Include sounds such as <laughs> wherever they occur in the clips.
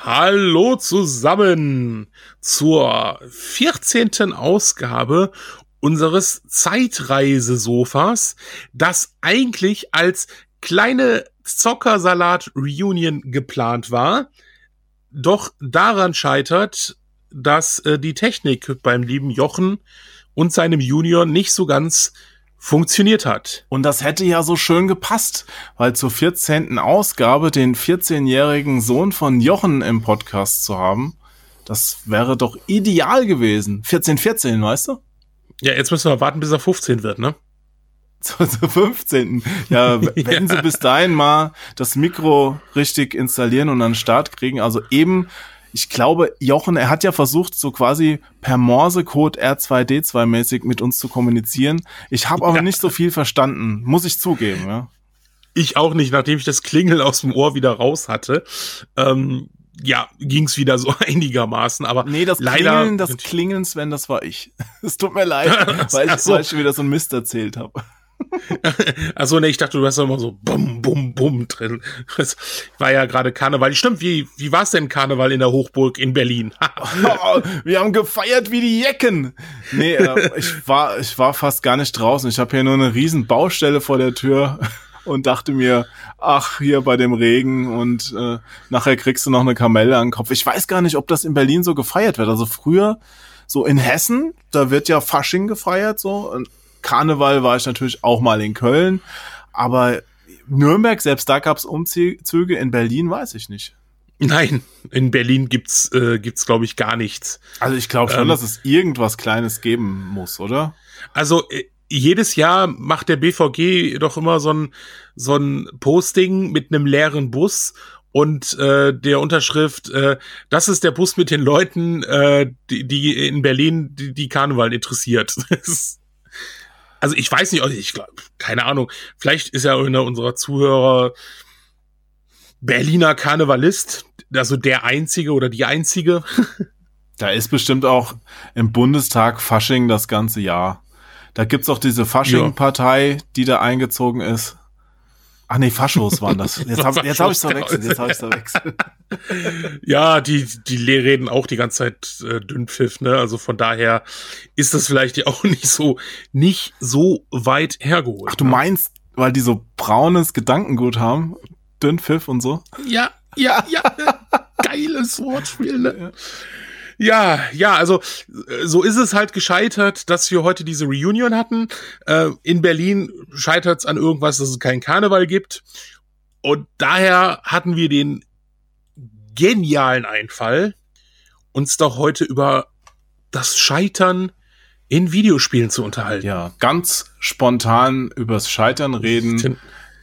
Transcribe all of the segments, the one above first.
Hallo zusammen zur 14. Ausgabe unseres Zeitreisesofas, das eigentlich als kleine Zockersalat-Reunion geplant war, doch daran scheitert, dass äh, die Technik beim lieben Jochen und seinem Junior nicht so ganz funktioniert hat. Und das hätte ja so schön gepasst, weil zur 14. Ausgabe den 14-jährigen Sohn von Jochen im Podcast zu haben, das wäre doch ideal gewesen. 14, 14, weißt du? Ja, jetzt müssen wir warten, bis er 15 wird, ne? Zur, zur 15. Ja, <laughs> wenn ja. sie bis dahin mal das Mikro richtig installieren und an den Start kriegen, also eben ich glaube, Jochen, er hat ja versucht, so quasi per Morsecode R2D2 mäßig mit uns zu kommunizieren. Ich habe aber ja. nicht so viel verstanden, muss ich zugeben. Ja. Ich auch nicht, nachdem ich das Klingeln aus dem Ohr wieder raus hatte. Ähm, ja, ging's wieder so <laughs> einigermaßen, aber nee, das leider Klingeln, das Klingeln, Sven, das war ich. <laughs> Es tut mir leid, <laughs> weil ich, so. weil ich wieder so ein Mist erzählt habe. <laughs> also ne, ich dachte, du hast immer so bum bum bum drin. Es war ja gerade Karneval. Stimmt, wie wie war's denn Karneval in der Hochburg in Berlin? oh, <laughs> <laughs> wir haben gefeiert wie die Jecken. Nee, äh, ich war ich war fast gar nicht draußen. Ich habe hier nur eine riesen Baustelle vor der Tür und dachte mir, ach, hier bei dem Regen und äh, nachher kriegst du noch eine Kamelle an den Kopf. Ich weiß gar nicht, ob das in Berlin so gefeiert wird. Also früher so in Hessen, da wird ja Fasching gefeiert so Karneval war ich natürlich auch mal in Köln, aber Nürnberg, selbst da gab es Umzüge, in Berlin weiß ich nicht. Nein, in Berlin gibt's äh, gibt's glaube ich gar nichts. Also ich glaube schon, ähm, dass es irgendwas Kleines geben muss, oder? Also äh, jedes Jahr macht der BVG doch immer so ein so ein Posting mit einem leeren Bus und äh, der Unterschrift, äh, das ist der Bus mit den Leuten, äh, die, die in Berlin die, die Karneval interessiert. <laughs> also ich weiß nicht, ich glaube, keine Ahnung, vielleicht ist ja einer unserer Zuhörer Berliner Karnevalist, also der einzige oder die einzige. <laughs> da ist bestimmt auch im Bundestag Fasching das ganze Jahr. Da gibt's auch diese Fasching-Partei, die da eingezogen ist. Ach nee, Faschos waren das. <laughs> Jetzt habe hab ich's verwechselt. Jetzt hab ich's verwechselt. <laughs> ja, die, die reden auch die ganze Zeit äh, Dünnpfiff, ne? Also von daher ist das vielleicht auch <laughs> nicht so, nicht so weit hergeholt. Ach, du ne? meinst, weil die so braunes Gedankengut haben? Dünnpfiff und so? Ja, ja, ja. Geiles Wortspiel, ne? Ja. Ja, ja, also äh, so ist es halt gescheitert, dass wir heute diese Reunion hatten. Äh, in Berlin scheitert es an irgendwas, dass es keinen Karneval gibt. Und daher hatten wir den genialen Einfall, uns doch heute über das Scheitern in Videospielen zu unterhalten. Ja, ganz spontan übers Scheitern reden.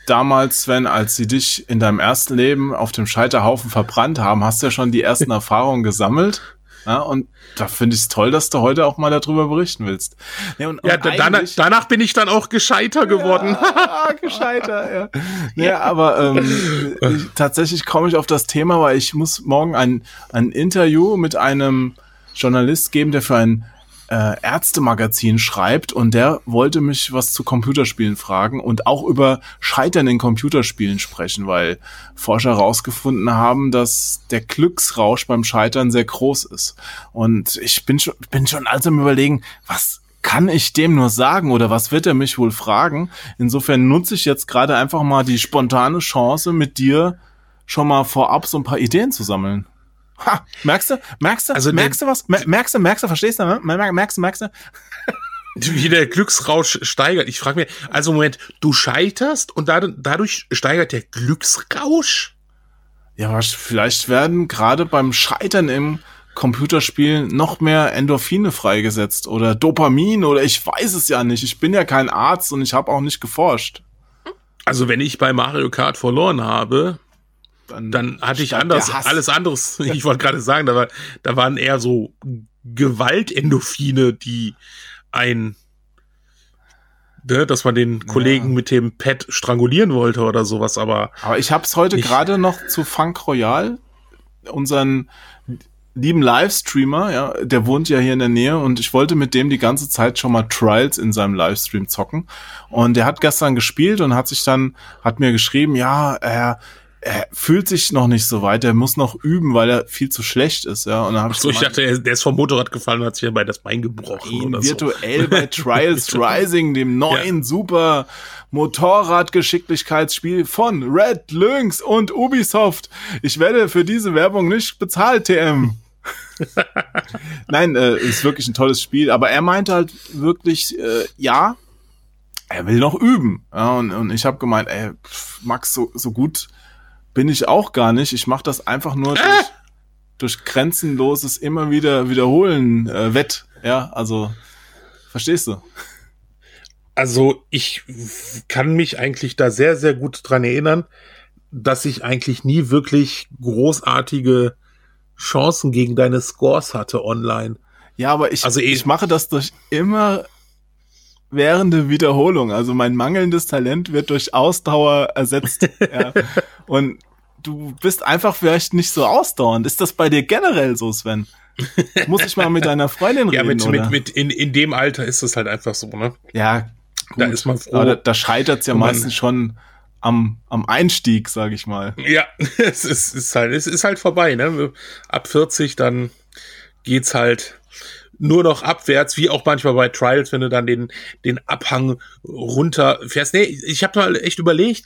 Damals, Sven, als sie dich in deinem ersten Leben auf dem Scheiterhaufen verbrannt haben, hast du ja schon die ersten <laughs> Erfahrungen gesammelt. Ja, und da finde ich es toll, dass du heute auch mal darüber berichten willst. Ja, und, ja und danach, danach, bin ich dann auch gescheiter geworden. Ja, gescheiter, ja. ja. aber ähm, ich, tatsächlich komme ich auf das Thema, weil ich muss morgen ein, ein Interview mit einem Journalist geben, der für ein äh, Ärztemagazin schreibt und der wollte mich was zu Computerspielen fragen und auch über Scheitern in Computerspielen sprechen, weil Forscher herausgefunden haben, dass der Glücksrausch beim Scheitern sehr groß ist. Und ich bin schon, bin schon also im Überlegen, was kann ich dem nur sagen oder was wird er mich wohl fragen? Insofern nutze ich jetzt gerade einfach mal die spontane Chance, mit dir schon mal vorab so ein paar Ideen zu sammeln. Ha, merkst du? Merkst du? Also merkst du was? Merkst du? Merkst du? Verstehst du? Merkst du? Merkst du? <laughs> Wie der Glücksrausch steigert. Ich frage mich, also Moment, du scheiterst und dadurch steigert der Glücksrausch? Ja, vielleicht werden gerade beim Scheitern im Computerspiel noch mehr Endorphine freigesetzt oder Dopamin oder ich weiß es ja nicht. Ich bin ja kein Arzt und ich habe auch nicht geforscht. Also wenn ich bei Mario Kart verloren habe, dann, dann hatte ich anders, alles anderes. <laughs> Ich wollte gerade sagen, da, war, da waren eher so Gewaltendorphine, die ein, ne, dass man den Kollegen ja. mit dem Pad strangulieren wollte oder sowas, aber. Aber ich habe es heute gerade noch zu Funk Royal, unseren lieben Livestreamer, ja, der wohnt ja hier in der Nähe und ich wollte mit dem die ganze Zeit schon mal Trials in seinem Livestream zocken. Und der hat gestern gespielt und hat sich dann, hat mir geschrieben, ja, er er fühlt sich noch nicht so weit, er muss noch üben, weil er viel zu schlecht ist, ja. Und dann hab ich so, ich dachte, der ist vom Motorrad gefallen und hat sich dabei das Bein gebrochen ihn oder virtuell so. bei <laughs> Trials Rising, dem neuen ja. super Motorradgeschicklichkeitsspiel von Red Lynx und Ubisoft. Ich werde für diese Werbung nicht bezahlt, TM. <laughs> Nein, äh, ist wirklich ein tolles Spiel, aber er meinte halt wirklich, äh, ja, er will noch üben. Ja, und, und ich habe gemeint, ey, Max, so, so gut bin ich auch gar nicht. Ich mache das einfach nur durch, ah! durch grenzenloses immer wieder wiederholen äh, wett. Ja, also verstehst du? Also ich kann mich eigentlich da sehr, sehr gut dran erinnern, dass ich eigentlich nie wirklich großartige Chancen gegen deine Scores hatte online. Ja, aber ich, also ich mache das durch immer währende Wiederholung. Also mein mangelndes Talent wird durch Ausdauer ersetzt. <laughs> ja. Und du bist einfach vielleicht nicht so ausdauernd. Ist das bei dir generell so, Sven? Muss ich mal mit deiner Freundin reden? Ja, mit, oder? mit, mit in, in dem Alter ist es halt einfach so, ne? Ja, gut. da ist man froh. Da, da scheitert es ja meistens schon am, am Einstieg, sag ich mal. Ja, <laughs> es ist, ist halt, es ist halt vorbei, ne? Ab 40, dann geht's halt nur noch abwärts, wie auch manchmal bei Trials, wenn du dann den, den Abhang runterfährst. Nee, ich habe mal echt überlegt,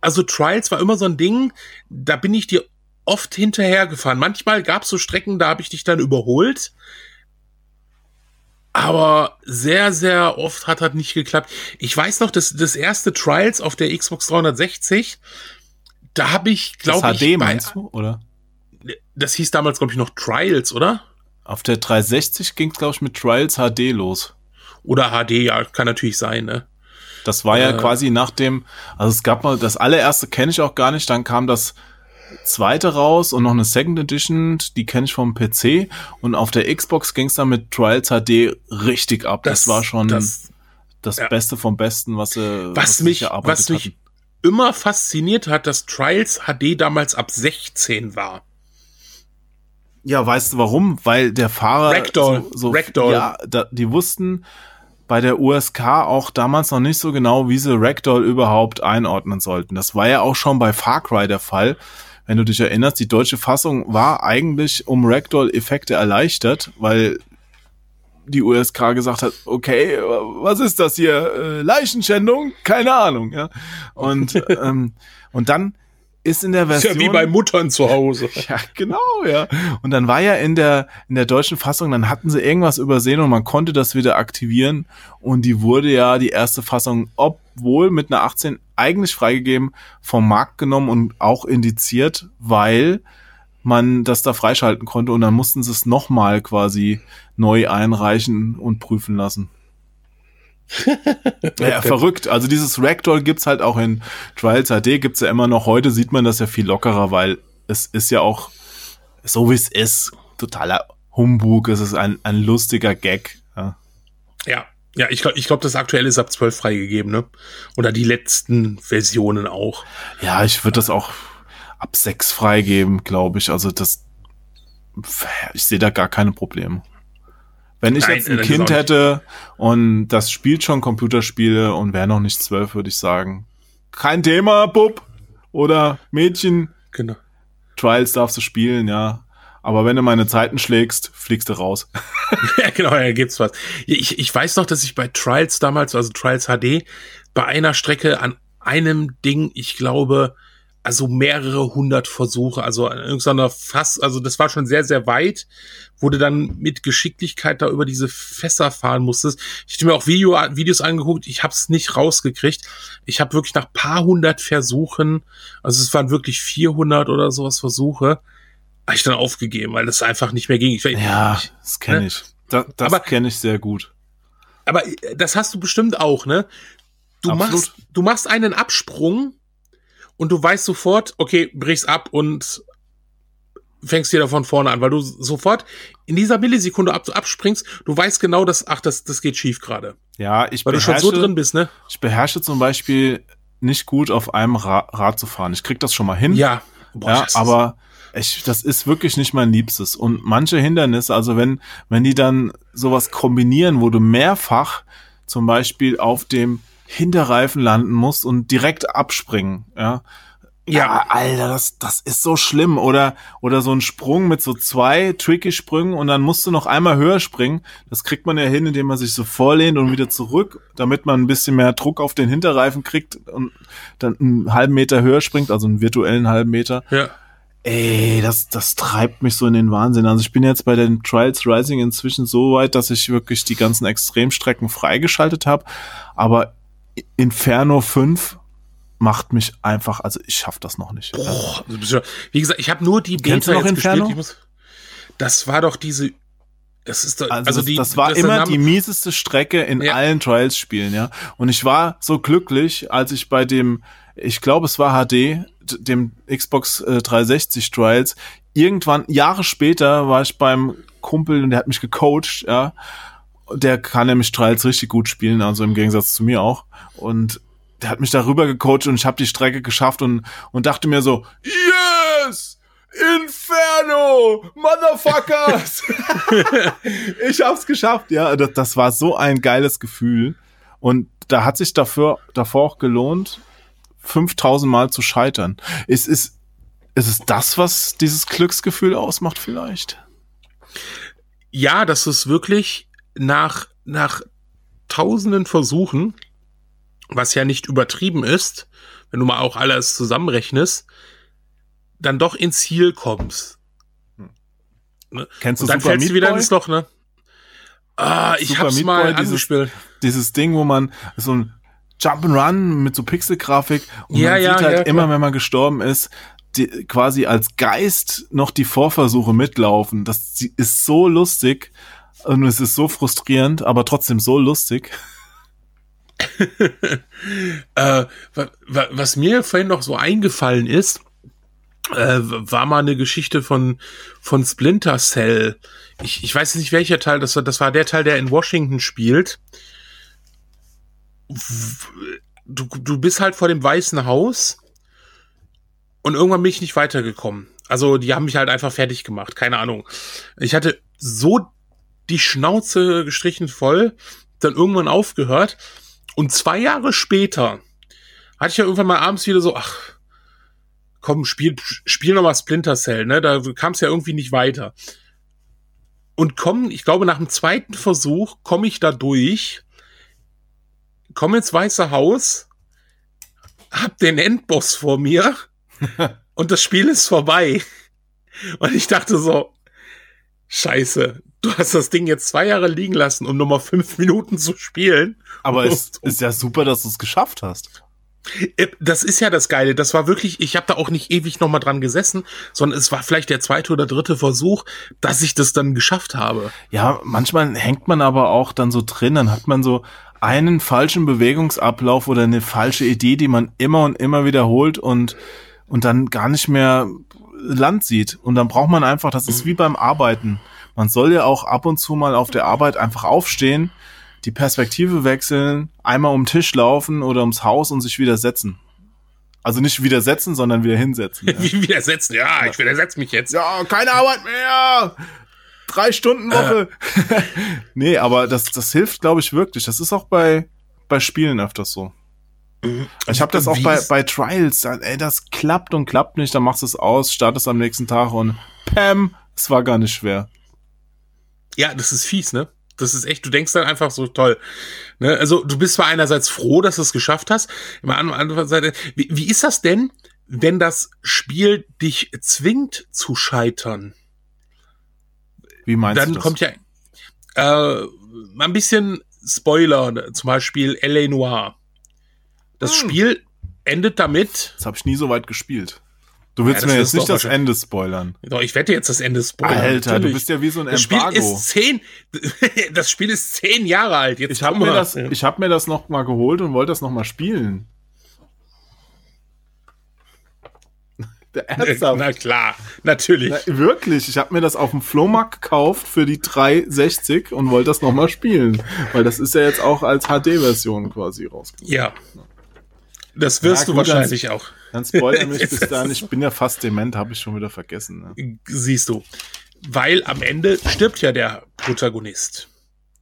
also Trials war immer so ein Ding, da bin ich dir oft hinterhergefahren. Manchmal gab es so Strecken, da habe ich dich dann überholt. Aber sehr, sehr oft hat das nicht geklappt. Ich weiß noch, das, das erste Trials auf der Xbox 360, da habe ich, glaube ich. HD meinst du, oder? Das hieß damals, glaube ich, noch Trials, oder? Auf der 360 ging es, glaube ich, mit Trials HD los. Oder HD, ja, kann natürlich sein, ne? Das war ja äh, quasi nach dem, also es gab mal, das allererste kenne ich auch gar nicht, dann kam das zweite raus und noch eine Second Edition, die kenne ich vom PC und auf der Xbox ging es dann mit Trials HD richtig ab. Das, das war schon das, das ja. Beste vom Besten, was sie was, was mich, was mich hatten. immer fasziniert hat, dass Trials HD damals ab 16 war. Ja, weißt du warum? Weil der Fahrer Ragdoll. so, so Ragdoll. ja, da, die wussten, bei der USK auch damals noch nicht so genau, wie sie Ragdoll überhaupt einordnen sollten. Das war ja auch schon bei Far Cry der Fall. Wenn du dich erinnerst, die deutsche Fassung war eigentlich um Ragdoll-Effekte erleichtert, weil die USK gesagt hat, okay, was ist das hier? Äh, Leichenschändung? Keine Ahnung, ja. Und, <laughs> ähm, und dann ist in der Version. Ist ja wie bei Muttern zu Hause. <laughs> Ja, genau, ja. Und dann war ja in der, in der deutschen Fassung, dann hatten sie irgendwas übersehen und man konnte das wieder aktivieren. Und die wurde ja, die erste Fassung, obwohl mit einer 18 eigentlich freigegeben, vom Markt genommen und auch indiziert, weil man das da freischalten konnte und dann mussten sie es nochmal quasi neu einreichen und prüfen lassen ja, verrückt. Also dieses Ragdoll gibt's halt auch in Trials HD, gibt's ja immer noch. Heute sieht man das ja viel lockerer, weil es ist ja auch, so wie es ist, totaler Humbug. Es ist ein, ein lustiger Gag. Ja, ja. Ja, ich glaube, ich glaub, das aktuelle ist ab 12 freigegeben, ne? Oder die letzten Versionen auch. Ja, ich würde das auch ab 6 freigeben, glaube ich. Also das, ich sehe da gar keine Probleme. Wenn ich Nein, jetzt ein Kind hätte und das spielt schon Computerspiele und wäre noch nicht zwölf, würde ich sagen, kein Thema, Bub oder Mädchen. Genau. Trials darfst du spielen, ja. Aber wenn du meine Zeiten schlägst, fliegst du raus. <laughs> ja, genau, ja, gibt's was. Ich, ich weiß noch, dass ich bei Trials damals, also Trials HD, bei einer Strecke an einem Ding, ich glaube, also mehrere hundert Versuche, also irgendeiner Fass, also das war schon sehr, sehr weit, wo du dann mit Geschicklichkeit da über diese Fässer fahren musstest. Ich habe mir auch Video, Videos angeguckt, ich habe es nicht rausgekriegt. Ich habe wirklich nach paar hundert Versuchen, also es waren wirklich 400 oder sowas Versuche, habe ich dann aufgegeben, weil das einfach nicht mehr ging. Ich, ja, das kenne ne? ich. Das, das kenne ich sehr gut. Aber das hast du bestimmt auch, ne? Du Absolut. machst, du machst einen Absprung und du weißt sofort, okay, brichst ab und fängst wieder von vorne an, weil du sofort in dieser Millisekunde ab, abspringst, du weißt genau, dass, ach, das, das geht schief gerade. Ja, ich Weil beherrsche, du schon so drin bist, ne? Ich beherrsche zum Beispiel nicht gut auf einem Ra Rad zu fahren. Ich krieg das schon mal hin. Ja. Boah, ja, aber ich, das ist wirklich nicht mein Liebstes. Und manche Hindernisse, also wenn, wenn die dann sowas kombinieren, wo du mehrfach zum Beispiel auf dem Hinterreifen landen musst und direkt abspringen, ja, Ja, Alter, das, das ist so schlimm. Oder, oder so ein Sprung mit so zwei tricky Sprüngen und dann musst du noch einmal höher springen. Das kriegt man ja hin, indem man sich so vorlehnt und wieder zurück, damit man ein bisschen mehr Druck auf den Hinterreifen kriegt und dann einen halben Meter höher springt, also einen virtuellen halben Meter. Ja. Ey, das, das treibt mich so in den Wahnsinn. Also ich bin jetzt bei den Trials Rising inzwischen so weit, dass ich wirklich die ganzen Extremstrecken freigeschaltet habe. Aber Inferno 5 macht mich einfach, also ich schaff das noch nicht. Boah, also, wie gesagt, ich habe nur die Beta Kennst du noch jetzt Inferno? gespielt. Muss, das war doch diese das ist doch, also, also das, die, das war das immer die mieseste Strecke in ja. allen Trials-Spielen, ja. Und ich war so glücklich, als ich bei dem, ich glaube, es war HD, dem Xbox äh, 360 Trials, irgendwann Jahre später war ich beim Kumpel und der hat mich gecoacht, ja. Der kann nämlich Trials richtig gut spielen, also im Gegensatz zu mir auch. Und der hat mich darüber gecoacht und ich habe die Strecke geschafft und, und dachte mir so, yes! Inferno! Motherfuckers! <laughs> ich hab's geschafft, ja. Das, das war so ein geiles Gefühl. Und da hat sich dafür, davor auch gelohnt, 5000 Mal zu scheitern. Ist, ist, ist es das, was dieses Glücksgefühl ausmacht vielleicht? Ja, das ist wirklich nach, nach tausenden Versuchen was ja nicht übertrieben ist, wenn du mal auch alles zusammenrechnest, dann doch ins Ziel kommst. Hm. Ne? Kennst du Und dann Super fällst du wieder ins Loch, ne? Ah, ich Super hab's Meat mal Boy, angespielt. Dieses, dieses Ding, wo man so ein Jump'n'Run mit so Pixelgrafik und ja, man ja, sieht halt ja, immer, wenn man gestorben ist, die, quasi als Geist noch die Vorversuche mitlaufen. Das ist so lustig und es ist so frustrierend, aber trotzdem so lustig. <laughs> äh, was mir vorhin noch so eingefallen ist, äh, war mal eine Geschichte von, von Splinter Cell. Ich, ich weiß nicht, welcher Teil das war. Das war der Teil, der in Washington spielt. Du, du bist halt vor dem Weißen Haus und irgendwann bin ich nicht weitergekommen. Also, die haben mich halt einfach fertig gemacht. Keine Ahnung. Ich hatte so die Schnauze gestrichen voll, dann irgendwann aufgehört und zwei Jahre später hatte ich ja irgendwann mal abends wieder so, ach, komm, spiel, spiel noch mal Splinter Cell, ne? Da kam es ja irgendwie nicht weiter. Und komm, ich glaube, nach dem zweiten Versuch komme ich da durch, komme ins Weiße Haus, hab den Endboss vor mir <laughs> und das Spiel ist vorbei. Und ich dachte so, Scheiße, du hast das Ding jetzt zwei Jahre liegen lassen, um nochmal fünf Minuten zu spielen. Aber es <laughs> ist ja super, dass du es geschafft hast. Äh, das ist ja das Geile. Das war wirklich, ich habe da auch nicht ewig nochmal dran gesessen, sondern es war vielleicht der zweite oder dritte Versuch, dass ich das dann geschafft habe. Ja, manchmal hängt man aber auch dann so drin, dann hat man so einen falschen Bewegungsablauf oder eine falsche Idee, die man immer und immer wiederholt und, und dann gar nicht mehr Land sieht. Und dann braucht man einfach, das ist wie beim Arbeiten man soll ja auch ab und zu mal auf der Arbeit einfach aufstehen, die Perspektive wechseln, einmal um den Tisch laufen oder ums Haus und sich widersetzen. Also nicht widersetzen, sondern wieder hinsetzen. Ja. <laughs> Wie widersetzen? Ja, ich widersetze mich jetzt. Ja, keine Arbeit mehr. Drei Stunden Woche. Äh. <laughs> nee, aber das, das hilft, glaube ich, wirklich. Das ist auch bei, bei Spielen öfters so. Mhm. Ich habe das auch bei, bei Trials. Ey, das klappt und klappt nicht. Dann machst du es aus, startest am nächsten Tag und Pam, es war gar nicht schwer. Ja, das ist fies, ne? Das ist echt, du denkst dann einfach so toll. Ne? Also du bist zwar einerseits froh, dass du es geschafft hast, immer an anderer Seite, wie, wie ist das denn, wenn das Spiel dich zwingt zu scheitern? Wie meinst dann du das? Dann kommt ja äh, ein bisschen Spoiler, zum Beispiel L.A. Noir. Das hm. Spiel endet damit. Das habe ich nie so weit gespielt. Du willst ja, mir jetzt nicht das Ende spoilern. Doch, ich wette jetzt das Ende spoilern. Alter, Natürlich. du bist ja wie so ein das Embargo. Spiel ist zehn, <laughs> das Spiel ist zehn Jahre alt. Jetzt ich habe mir, das, ich hab mir das noch mal geholt und wollte das noch mal spielen. <laughs> Ernsthaft? Na klar, natürlich. Na, wirklich, ich habe mir das auf dem Flohmarkt gekauft für die 360 und wollte das noch mal spielen. Weil das ist ja jetzt auch als HD-Version quasi rausgekommen. Ja. Das wirst ja, du wahrscheinlich auch. Dann spoilern mich <laughs> bis dann. Ich bin ja fast dement, habe ich schon wieder vergessen. Ne? Siehst du. Weil am Ende stirbt ja der Protagonist.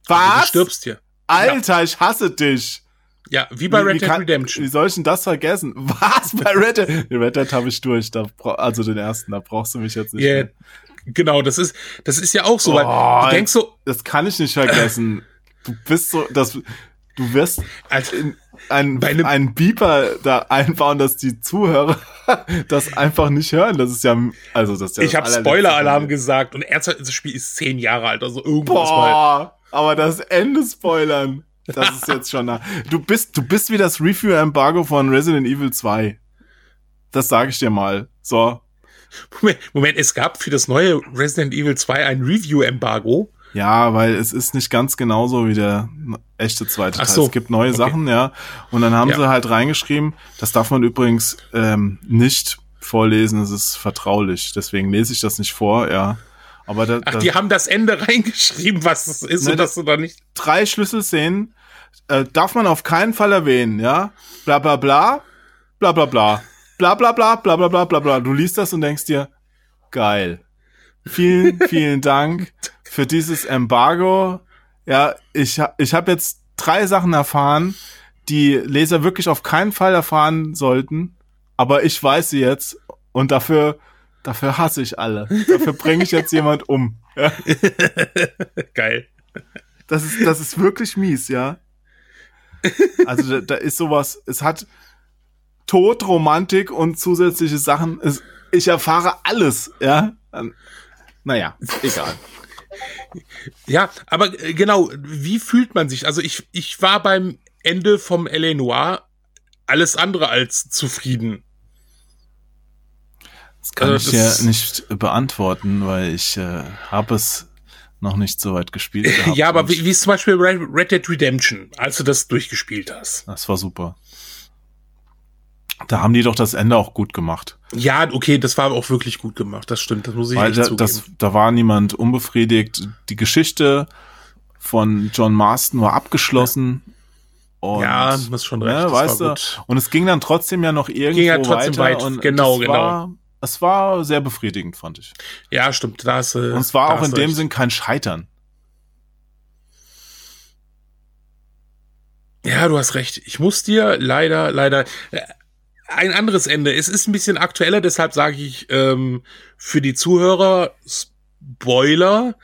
Was? Also du stirbst hier. Alter, ja. ich hasse dich. Ja, wie bei Red Dead Redemption. Wie soll ich denn das vergessen? <laughs> Was? Bei Red Dead? Red Dead habe ich durch. Da, also den ersten, da brauchst du mich jetzt nicht. Ja, mehr. genau, das ist, das ist ja auch so, weil Oh, du denkst so, Das kann ich nicht vergessen. Du bist so, das, du wirst als, ein, einem- einen Beeper da einbauen, dass die Zuhörer <laughs> das einfach nicht hören. Das ist ja, also das ist ja ich habe Spoiler-Alarm gesagt und ernsthaft, das Spiel ist zehn Jahre alt, also irgendwas mal. Boah, aber das Ende spoilern, das ist jetzt schon nah. Du bist, du bist wie das Review-Embargo von Resident Evil 2. Das sage ich dir mal. So. Moment, Moment, es gab für das neue Resident Evil 2 ein Review-Embargo. Ja, weil es ist nicht ganz genauso wie der echte zweite Ach Teil. so, Es gibt neue okay. Sachen, ja. Und dann haben Ja. sie halt reingeschrieben, das darf man übrigens ähm, nicht vorlesen, es ist vertraulich. Deswegen lese ich das nicht vor, ja. Aber da, Ach, da, die haben das Ende <laughs> reingeschrieben, was es ist, Ne, und dass du da nicht. drei Schlüsselszenen äh, darf man auf keinen Fall erwähnen, ja. Bla bla bla, bla bla bla, bla bla bla, bla bla bla bla bla. Du liest das und denkst dir, geil. Vielen, vielen Dank <laughs> für dieses Embargo. Ja, ich, ich habe jetzt drei Sachen erfahren, die Leser wirklich auf keinen Fall erfahren sollten. Aber ich weiß sie jetzt und dafür, dafür hasse ich alle. Dafür bringe ich jetzt jemand um. Ja. <laughs> Geil. Das ist, das ist wirklich mies, ja. Also da, da ist sowas, es hat Tod, Romantik und zusätzliche Sachen. Es, ich erfahre alles, ja. Naja, egal. Ja, aber äh, genau, wie fühlt man sich? Also ich, ich war beim Ende vom L.A. Noir alles andere als zufrieden. Das kann Also ich das- ja nicht beantworten, weil ich äh, habe es noch nicht so weit gespielt. gehabt ja, aber wie, wie ist zum Beispiel Red Dead Redemption, als du das durchgespielt hast? Das war super. Da haben die doch das Ende auch gut gemacht. Ja, okay, das war auch wirklich gut gemacht, das stimmt, das muss ich Weil da, zugeben. das, da war niemand unbefriedigt. Die Geschichte von John Marston war abgeschlossen. Und, ja, du hast schon recht, ne, das weißt war du, gut. und es ging dann trotzdem ja noch irgendwo Ging ja trotzdem weiter. weit, und genau, genau. War, es war sehr befriedigend, fand ich. Ja, stimmt, da hast. Und es war auch in dem recht. Sinn kein Scheitern. Ja, du hast recht. Ich muss dir leider, leider äh, ein anderes Ende. Es ist ein bisschen aktueller, deshalb sage ich ähm, für die Zuhörer Spoiler.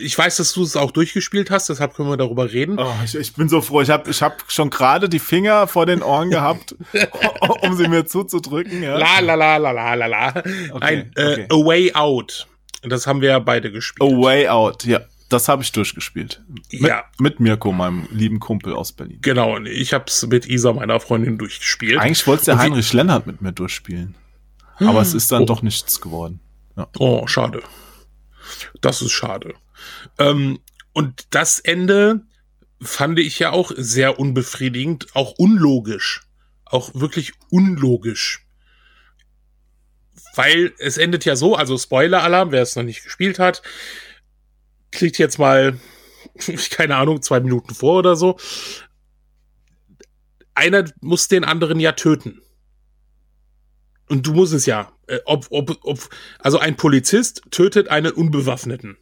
Ich weiß, dass du es auch durchgespielt hast, deshalb können wir darüber reden. Oh, ich, ich bin so froh. Ich habe ich hab schon gerade die Finger vor den Ohren gehabt, <laughs> um sie mir zuzudrücken. Ja. La la la la la la la. Nein, äh, okay. A Way Out. Das haben wir ja beide gespielt. A Way Out, ja. Das habe ich durchgespielt. Mit, Ja. mit Mirko, meinem lieben Kumpel aus Berlin. Genau, und ich habe es mit Isa, meiner Freundin, durchgespielt. Eigentlich wollte der Heinrich Lennart mit mir durchspielen. Aber es ist dann Oh. doch nichts geworden. Ja. Oh, schade. Das ist schade. Ähm, und das Ende fand ich ja auch sehr unbefriedigend, auch unlogisch. Auch wirklich unlogisch. Weil es endet ja so, also Spoiler-Alarm, wer es noch nicht gespielt hat, kriegt jetzt mal, <laughs> keine Ahnung, zwei Minuten vor oder so. Einer muss den anderen ja töten. Und du musst es ja. Äh, ob, ob, ob, also ein Polizist tötet einen Unbewaffneten.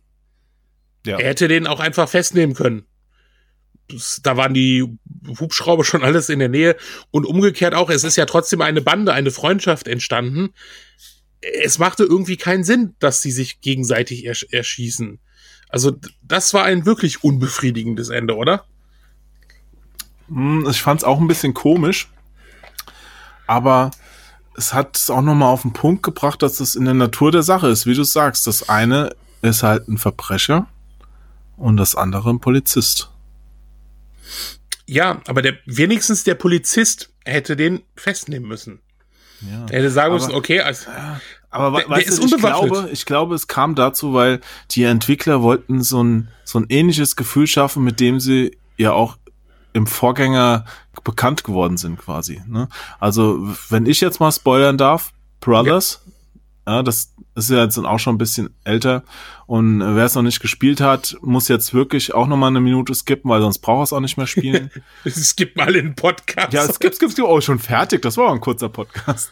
Ja. Er hätte den auch einfach festnehmen können. Das, da waren die Hubschrauber schon alles in der Nähe. Und umgekehrt auch, es ist ja trotzdem eine Bande, eine Freundschaft entstanden. Es machte irgendwie keinen Sinn, dass sie sich gegenseitig ersch erschießen. Also, das war ein wirklich unbefriedigendes Ende, oder? Hm, Ich fand es auch ein bisschen komisch. Aber es hat es auch nochmal auf den Punkt gebracht, dass es in der Natur der Sache ist, wie du sagst. Das eine ist halt ein Verbrecher und das andere ein Polizist. Ja, aber der, wenigstens der Polizist hätte den festnehmen müssen. Ja. Er hätte sagen müssen, okay, also, Aber Der- we- der weißt ist du, ich glaube, ich glaube, es kam dazu, weil die Entwickler wollten so ein, so ein ähnliches Gefühl schaffen, mit dem sie ja auch im Vorgänger bekannt geworden sind, quasi. Ne? Also, wenn ich jetzt mal spoilern darf, Brothers, ja, das ist ja jetzt auch schon ein bisschen älter. Und wer es noch nicht gespielt hat, muss jetzt wirklich auch noch mal eine Minute skippen, weil sonst braucht er es auch nicht mehr spielen. <laughs> es gibt mal einen Podcast. Ja, es gibt, es gibt. Oh, schon fertig. Das war auch ein kurzer Podcast.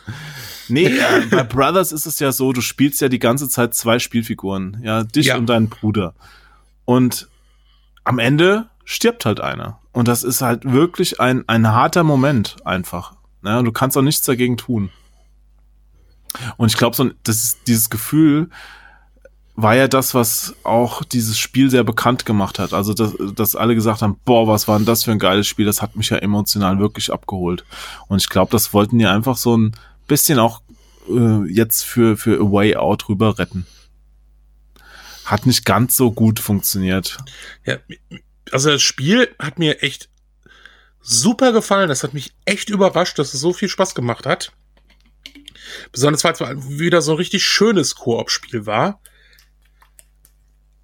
Nee, äh, bei Brothers ist es ja so, du spielst ja die ganze Zeit zwei Spielfiguren. Ja, dich Ja. und deinen Bruder. Und am Ende stirbt halt einer. und das ist halt wirklich ein, ein harter Moment einfach. Und du kannst auch nichts dagegen tun. Und ich glaube, so das, dieses Gefühl war ja das, was auch dieses Spiel sehr bekannt gemacht hat. Also, dass, dass alle gesagt haben, boah, was war denn das für ein geiles Spiel? Das hat mich ja emotional wirklich abgeholt. Und ich glaube, das wollten die einfach so ein bisschen auch äh, jetzt für, für A Way Out rüber retten. Hat nicht ganz so gut funktioniert. Ja, also das Spiel hat mir echt super gefallen. Das hat mich echt überrascht, dass es so viel Spaß gemacht hat. Besonders weil es wieder so ein richtig schönes Koop-Spiel war.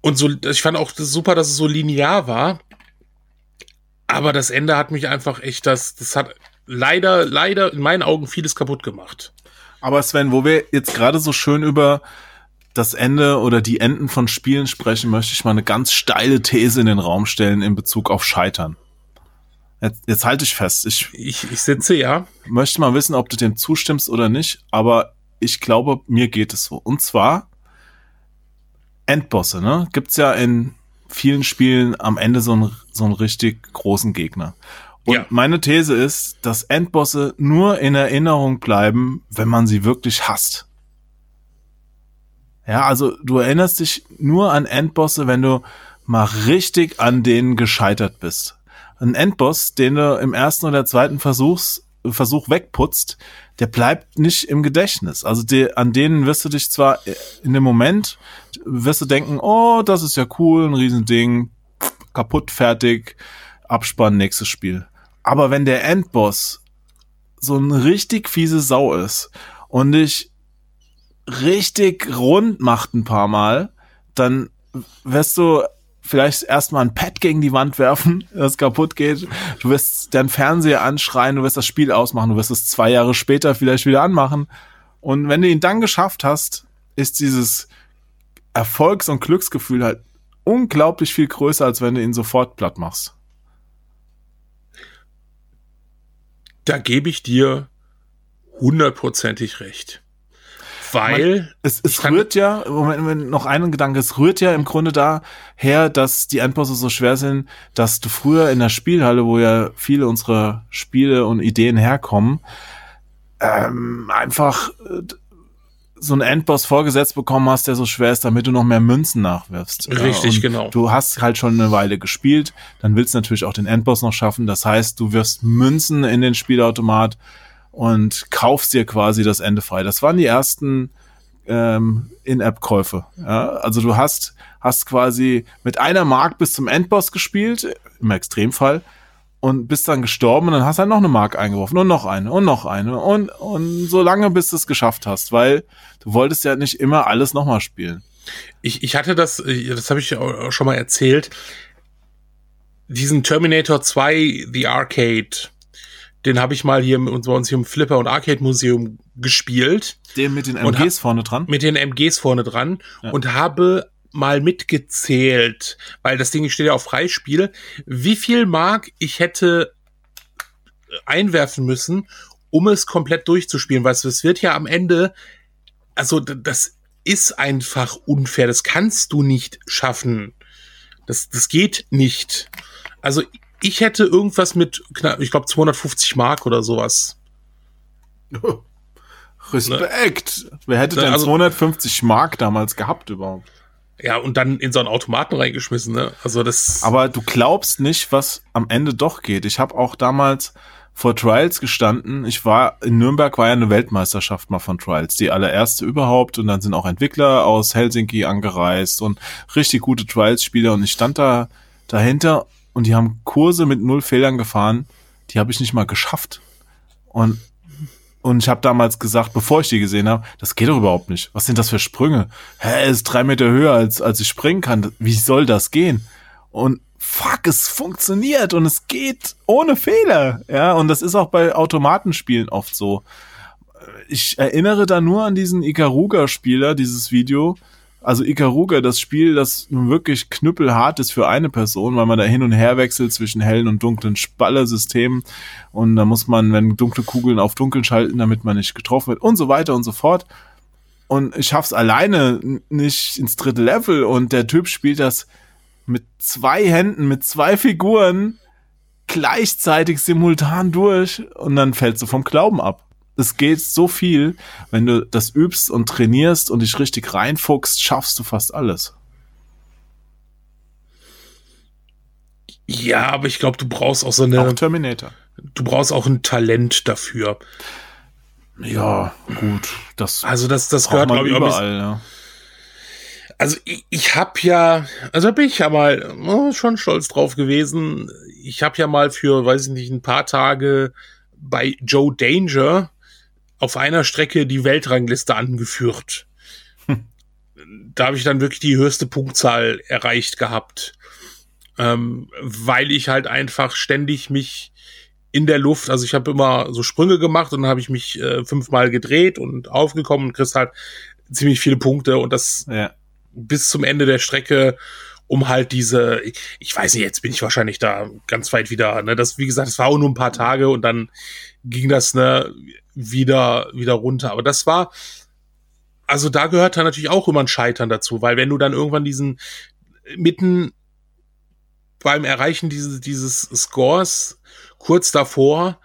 Und so, ich fand auch super, dass es so linear war. Aber das Ende hat mich einfach echt, das, das hat leider, leider in meinen Augen vieles kaputt gemacht. Aber Sven, wo wir jetzt gerade so schön über das Ende oder die Enden von Spielen sprechen, möchte ich mal eine ganz steile These in den Raum stellen in Bezug auf Scheitern. Jetzt, jetzt halte ich fest. Ich, ich, ich sitze ja. Möchte mal wissen, ob du dem zustimmst oder nicht, aber ich glaube, mir geht es so. Und zwar Endbosse, ne? Gibt's ja in vielen Spielen am Ende so einen, so einen richtig großen Gegner. Und ja. meine These ist, dass Endbosse nur in Erinnerung bleiben, wenn man sie wirklich hasst. Ja, also du erinnerst dich nur an Endbosse, wenn du mal richtig an denen gescheitert bist. Ein Endboss, den du im ersten oder zweiten Versuchs, Versuch wegputzt, der bleibt nicht im Gedächtnis. Also die, an denen wirst du dich zwar in dem Moment, wirst du denken, oh, das ist ja cool, ein Riesending, kaputt, fertig, Abspann, nächstes Spiel. Aber wenn der Endboss so ein richtig fiese Sau ist und dich richtig rund macht ein paar Mal, dann wirst du vielleicht erstmal ein Pad gegen die Wand werfen, <laughs> das kaputt geht. Du wirst deinen Fernseher anschreien, du wirst das Spiel ausmachen, du wirst es zwei Jahre später vielleicht wieder anmachen. Und wenn du ihn dann geschafft hast, ist dieses Erfolgs- und Glücksgefühl halt unglaublich viel größer, als wenn du ihn sofort platt machst. Da gebe ich dir hundertprozentig recht. Weil Man, es, es rührt ja, Moment, noch einen Gedanke, es rührt ja im Grunde daher, dass die Endbosse so schwer sind, dass du früher in der Spielhalle, wo ja viele unserer Spiele und Ideen herkommen, ähm, einfach äh, so einen Endboss vorgesetzt bekommen hast, der so schwer ist, damit du noch mehr Münzen nachwirfst. Richtig, ja, genau. Du hast halt schon eine Weile gespielt, dann willst du natürlich auch den Endboss noch schaffen. Das heißt, du wirst Münzen in den Spielautomat und kaufst dir quasi das Ende frei. Das waren die ersten ähm, In-App-Käufe. Ja? Also du hast, hast quasi mit einer Mark bis zum Endboss gespielt, im Extremfall, und bist dann gestorben und dann hast du halt noch eine Mark eingeworfen und noch eine und noch eine und, und so lange, bis du es geschafft hast, weil du wolltest ja nicht immer alles nochmal spielen. Ich, ich hatte das, das habe ich auch schon mal erzählt, diesen Terminator 2 The Arcade den habe ich mal hier bei uns hier im Flipper und Arcade Museum gespielt. Den mit den MGs vorne dran? Mit den MGs vorne dran ja. und habe mal mitgezählt, weil das Ding steht ja auf Freispiel, wie viel Mark ich hätte einwerfen müssen, um es komplett durchzuspielen, weil es wird ja am Ende, also das ist einfach unfair, das kannst du nicht schaffen. Das, das geht nicht. Also ich hätte irgendwas mit, ich glaube, 250 Mark oder sowas. <laughs> Respekt. Ne? Wer hätte denn also, 250 Mark damals gehabt überhaupt? Ja, und dann in so einen Automaten reingeschmissen, ne? Also das. Aber du glaubst nicht, was am Ende doch geht. Ich habe auch damals vor Trials gestanden. Ich war in Nürnberg war ja eine Weltmeisterschaft mal von Trials, die allererste überhaupt. Und dann sind auch Entwickler aus Helsinki angereist und richtig gute Trials-Spieler. Und ich stand da dahinter und die haben Kurse mit null Fehlern gefahren, die habe ich nicht mal geschafft. Und und ich habe damals gesagt, bevor ich die gesehen habe, das geht doch überhaupt nicht. Was sind das für Sprünge? Hä, ist drei Meter höher, als, als ich springen kann. Wie soll das gehen? Und fuck, es funktioniert und es geht ohne Fehler. Ja, und das ist auch bei Automatenspielen oft so. Ich erinnere da nur an diesen Ikaruga-Spieler, dieses Video, also Ikaruga, das Spiel, das nun wirklich knüppelhart ist für eine Person, weil man da hin und her wechselt zwischen hellen und dunklen Spallersystemen und da muss man, wenn dunkle Kugeln auf dunkeln schalten, damit man nicht getroffen wird und so weiter und so fort. Und ich schaff's alleine nicht ins dritte Level und der Typ spielt das mit zwei Händen, mit zwei Figuren gleichzeitig simultan durch und dann fällst du vom Glauben ab. Es geht so viel, wenn du das übst und trainierst und dich richtig reinfuchst, schaffst du fast alles. Ja, aber ich glaube, du brauchst auch so eine. Auch Terminator. Du brauchst auch ein Talent dafür. Ja, gut. Das also das, das gehört, glaube ich, überall, ja. Also ich, ich habe ja, also bin ich ja mal oh, schon stolz drauf gewesen. Ich habe ja mal für, weiß ich nicht, ein paar Tage bei Joe Danger auf einer Strecke die Weltrangliste angeführt. Hm. Da habe ich dann wirklich die höchste Punktzahl erreicht gehabt, ähm, weil ich halt einfach ständig mich in der Luft, also ich habe immer so Sprünge gemacht und dann habe ich mich äh, fünfmal gedreht und aufgekommen und kriegst halt ziemlich viele Punkte und das ja bis zum Ende der Strecke, um halt diese, ich weiß nicht, jetzt bin ich wahrscheinlich da ganz weit wieder, ne, das, wie gesagt, es war auch nur ein paar Tage und dann ging das, ne, wieder, wieder runter. Aber das war, also da gehört dann natürlich auch immer ein Scheitern dazu, weil wenn du dann irgendwann diesen, mitten beim Erreichen dieses, dieses Scores kurz davor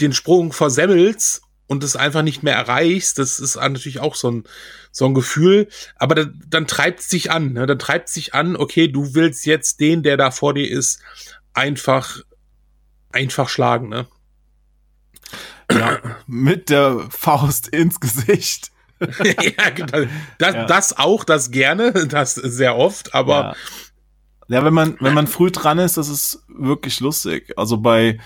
den Sprung versemmelst und es einfach nicht mehr erreichst, das ist natürlich auch so ein, so ein Gefühl, aber da, dann treibt es dich an, ne? dann treibt es dich an, okay, du willst jetzt den, der da vor dir ist, einfach, einfach schlagen, ne? Ja, mit der Faust ins Gesicht. <laughs> ja, genau. Das, ja. das auch, das gerne, das sehr oft, aber. Ja. ja, wenn man, wenn man früh dran ist, das ist wirklich lustig. Also bei,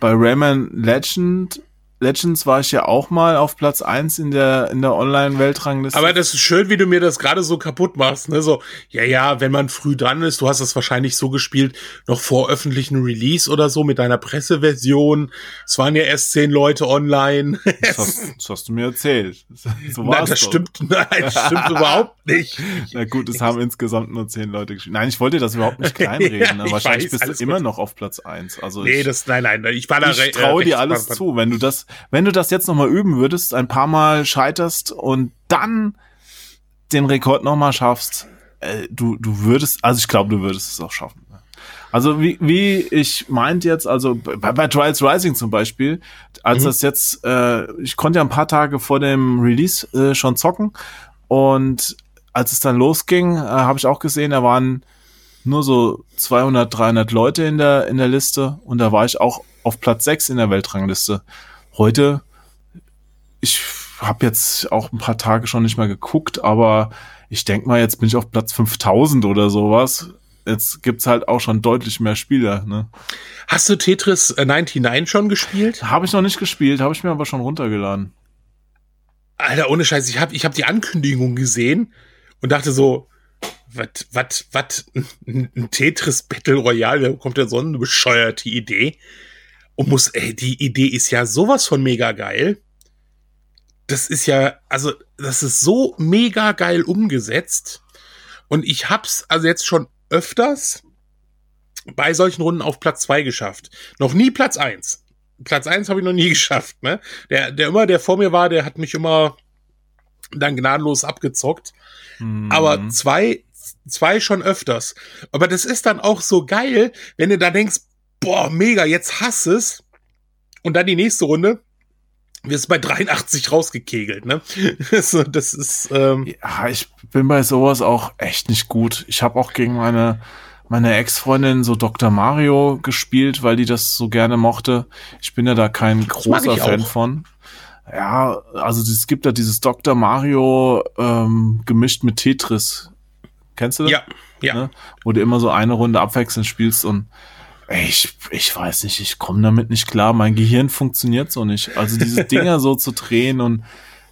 bei Rayman Legend Legends war ich ja auch mal auf Platz eins in der, in der Online-Weltrangliste. Aber das ist schön, wie du mir das gerade so kaputt machst, ne? So, ja, ja, wenn man früh dran ist, du hast das wahrscheinlich so gespielt, noch vor öffentlichen Release oder so mit deiner Presseversion. Es waren ja erst zehn Leute online. <laughs> Das hast, das hast du mir erzählt. <laughs> So nein, das doch. stimmt, <laughs> nein, das stimmt überhaupt nicht. Na gut, es haben insgesamt nur zehn Leute gespielt. Nein, ich wollte das überhaupt nicht kleinreden. ja, ne? Wahrscheinlich weiß, bist du immer gut. noch auf Platz eins. Also nee, ich, das, nein, nein, ich war da Ich traue äh, dir alles zu. Wenn du das, wenn du das jetzt nochmal üben würdest, ein paar Mal scheiterst und dann den Rekord nochmal schaffst, äh, du, du würdest, also ich glaube, du würdest es auch schaffen. Also wie, wie ich meint jetzt, also bei, bei Trials Rising zum Beispiel, als mhm. das jetzt, äh, ich konnte ja ein paar Tage vor dem Release äh, schon zocken und als es dann losging, äh, habe ich auch gesehen, da waren nur so 200, 300 Leute in der, in der Liste und da war ich auch auf Platz 6 in der Weltrangliste. Heute, ich habe jetzt auch ein paar Tage schon nicht mehr geguckt, aber ich denk mal, jetzt bin ich auf Platz 5000 oder sowas. Jetzt gibt's halt auch schon deutlich mehr Spieler. Ne? Hast du Tetris 99 äh, schon gespielt? Habe ich noch nicht gespielt, habe ich mir aber schon runtergeladen. Alter, ohne Scheiß, ich habe ich hab die Ankündigung gesehen und dachte so, was, was, was, ein Tetris Battle Royale, da kommt ja so eine bescheuerte Idee. Und muss, ey, die Idee ist ja sowas von mega geil. Das ist ja, also, das ist so mega geil umgesetzt. Und ich hab's also jetzt schon öfters bei solchen Runden auf Platz zwei geschafft. Noch nie Platz eins. Platz eins habe ich noch nie <laughs> geschafft, ne? Der, der immer, der vor mir war, der hat mich immer dann gnadenlos abgezockt. Mhm. Aber zwei, zwei schon öfters. Aber das ist dann auch so geil, wenn du da denkst, boah, mega, jetzt hass es. Und dann die nächste Runde, wirst bei 83 rausgekegelt, ne? <laughs> so, das ist. Ähm ja, ich bin bei sowas auch echt nicht gut. Ich habe auch gegen meine meine Ex-Freundin so Dr. Mario gespielt, weil die das so gerne mochte. Ich bin ja da kein großer Fan auch. von. Ja, also es gibt da dieses Dr. Mario ähm, gemischt mit Tetris. Kennst du das? Ja, ja. Ne? Wo du immer so eine Runde abwechselnd spielst und ich, ich weiß nicht, ich komme damit nicht klar. Mein Gehirn funktioniert so nicht. Also diese <laughs> Dinger so zu drehen und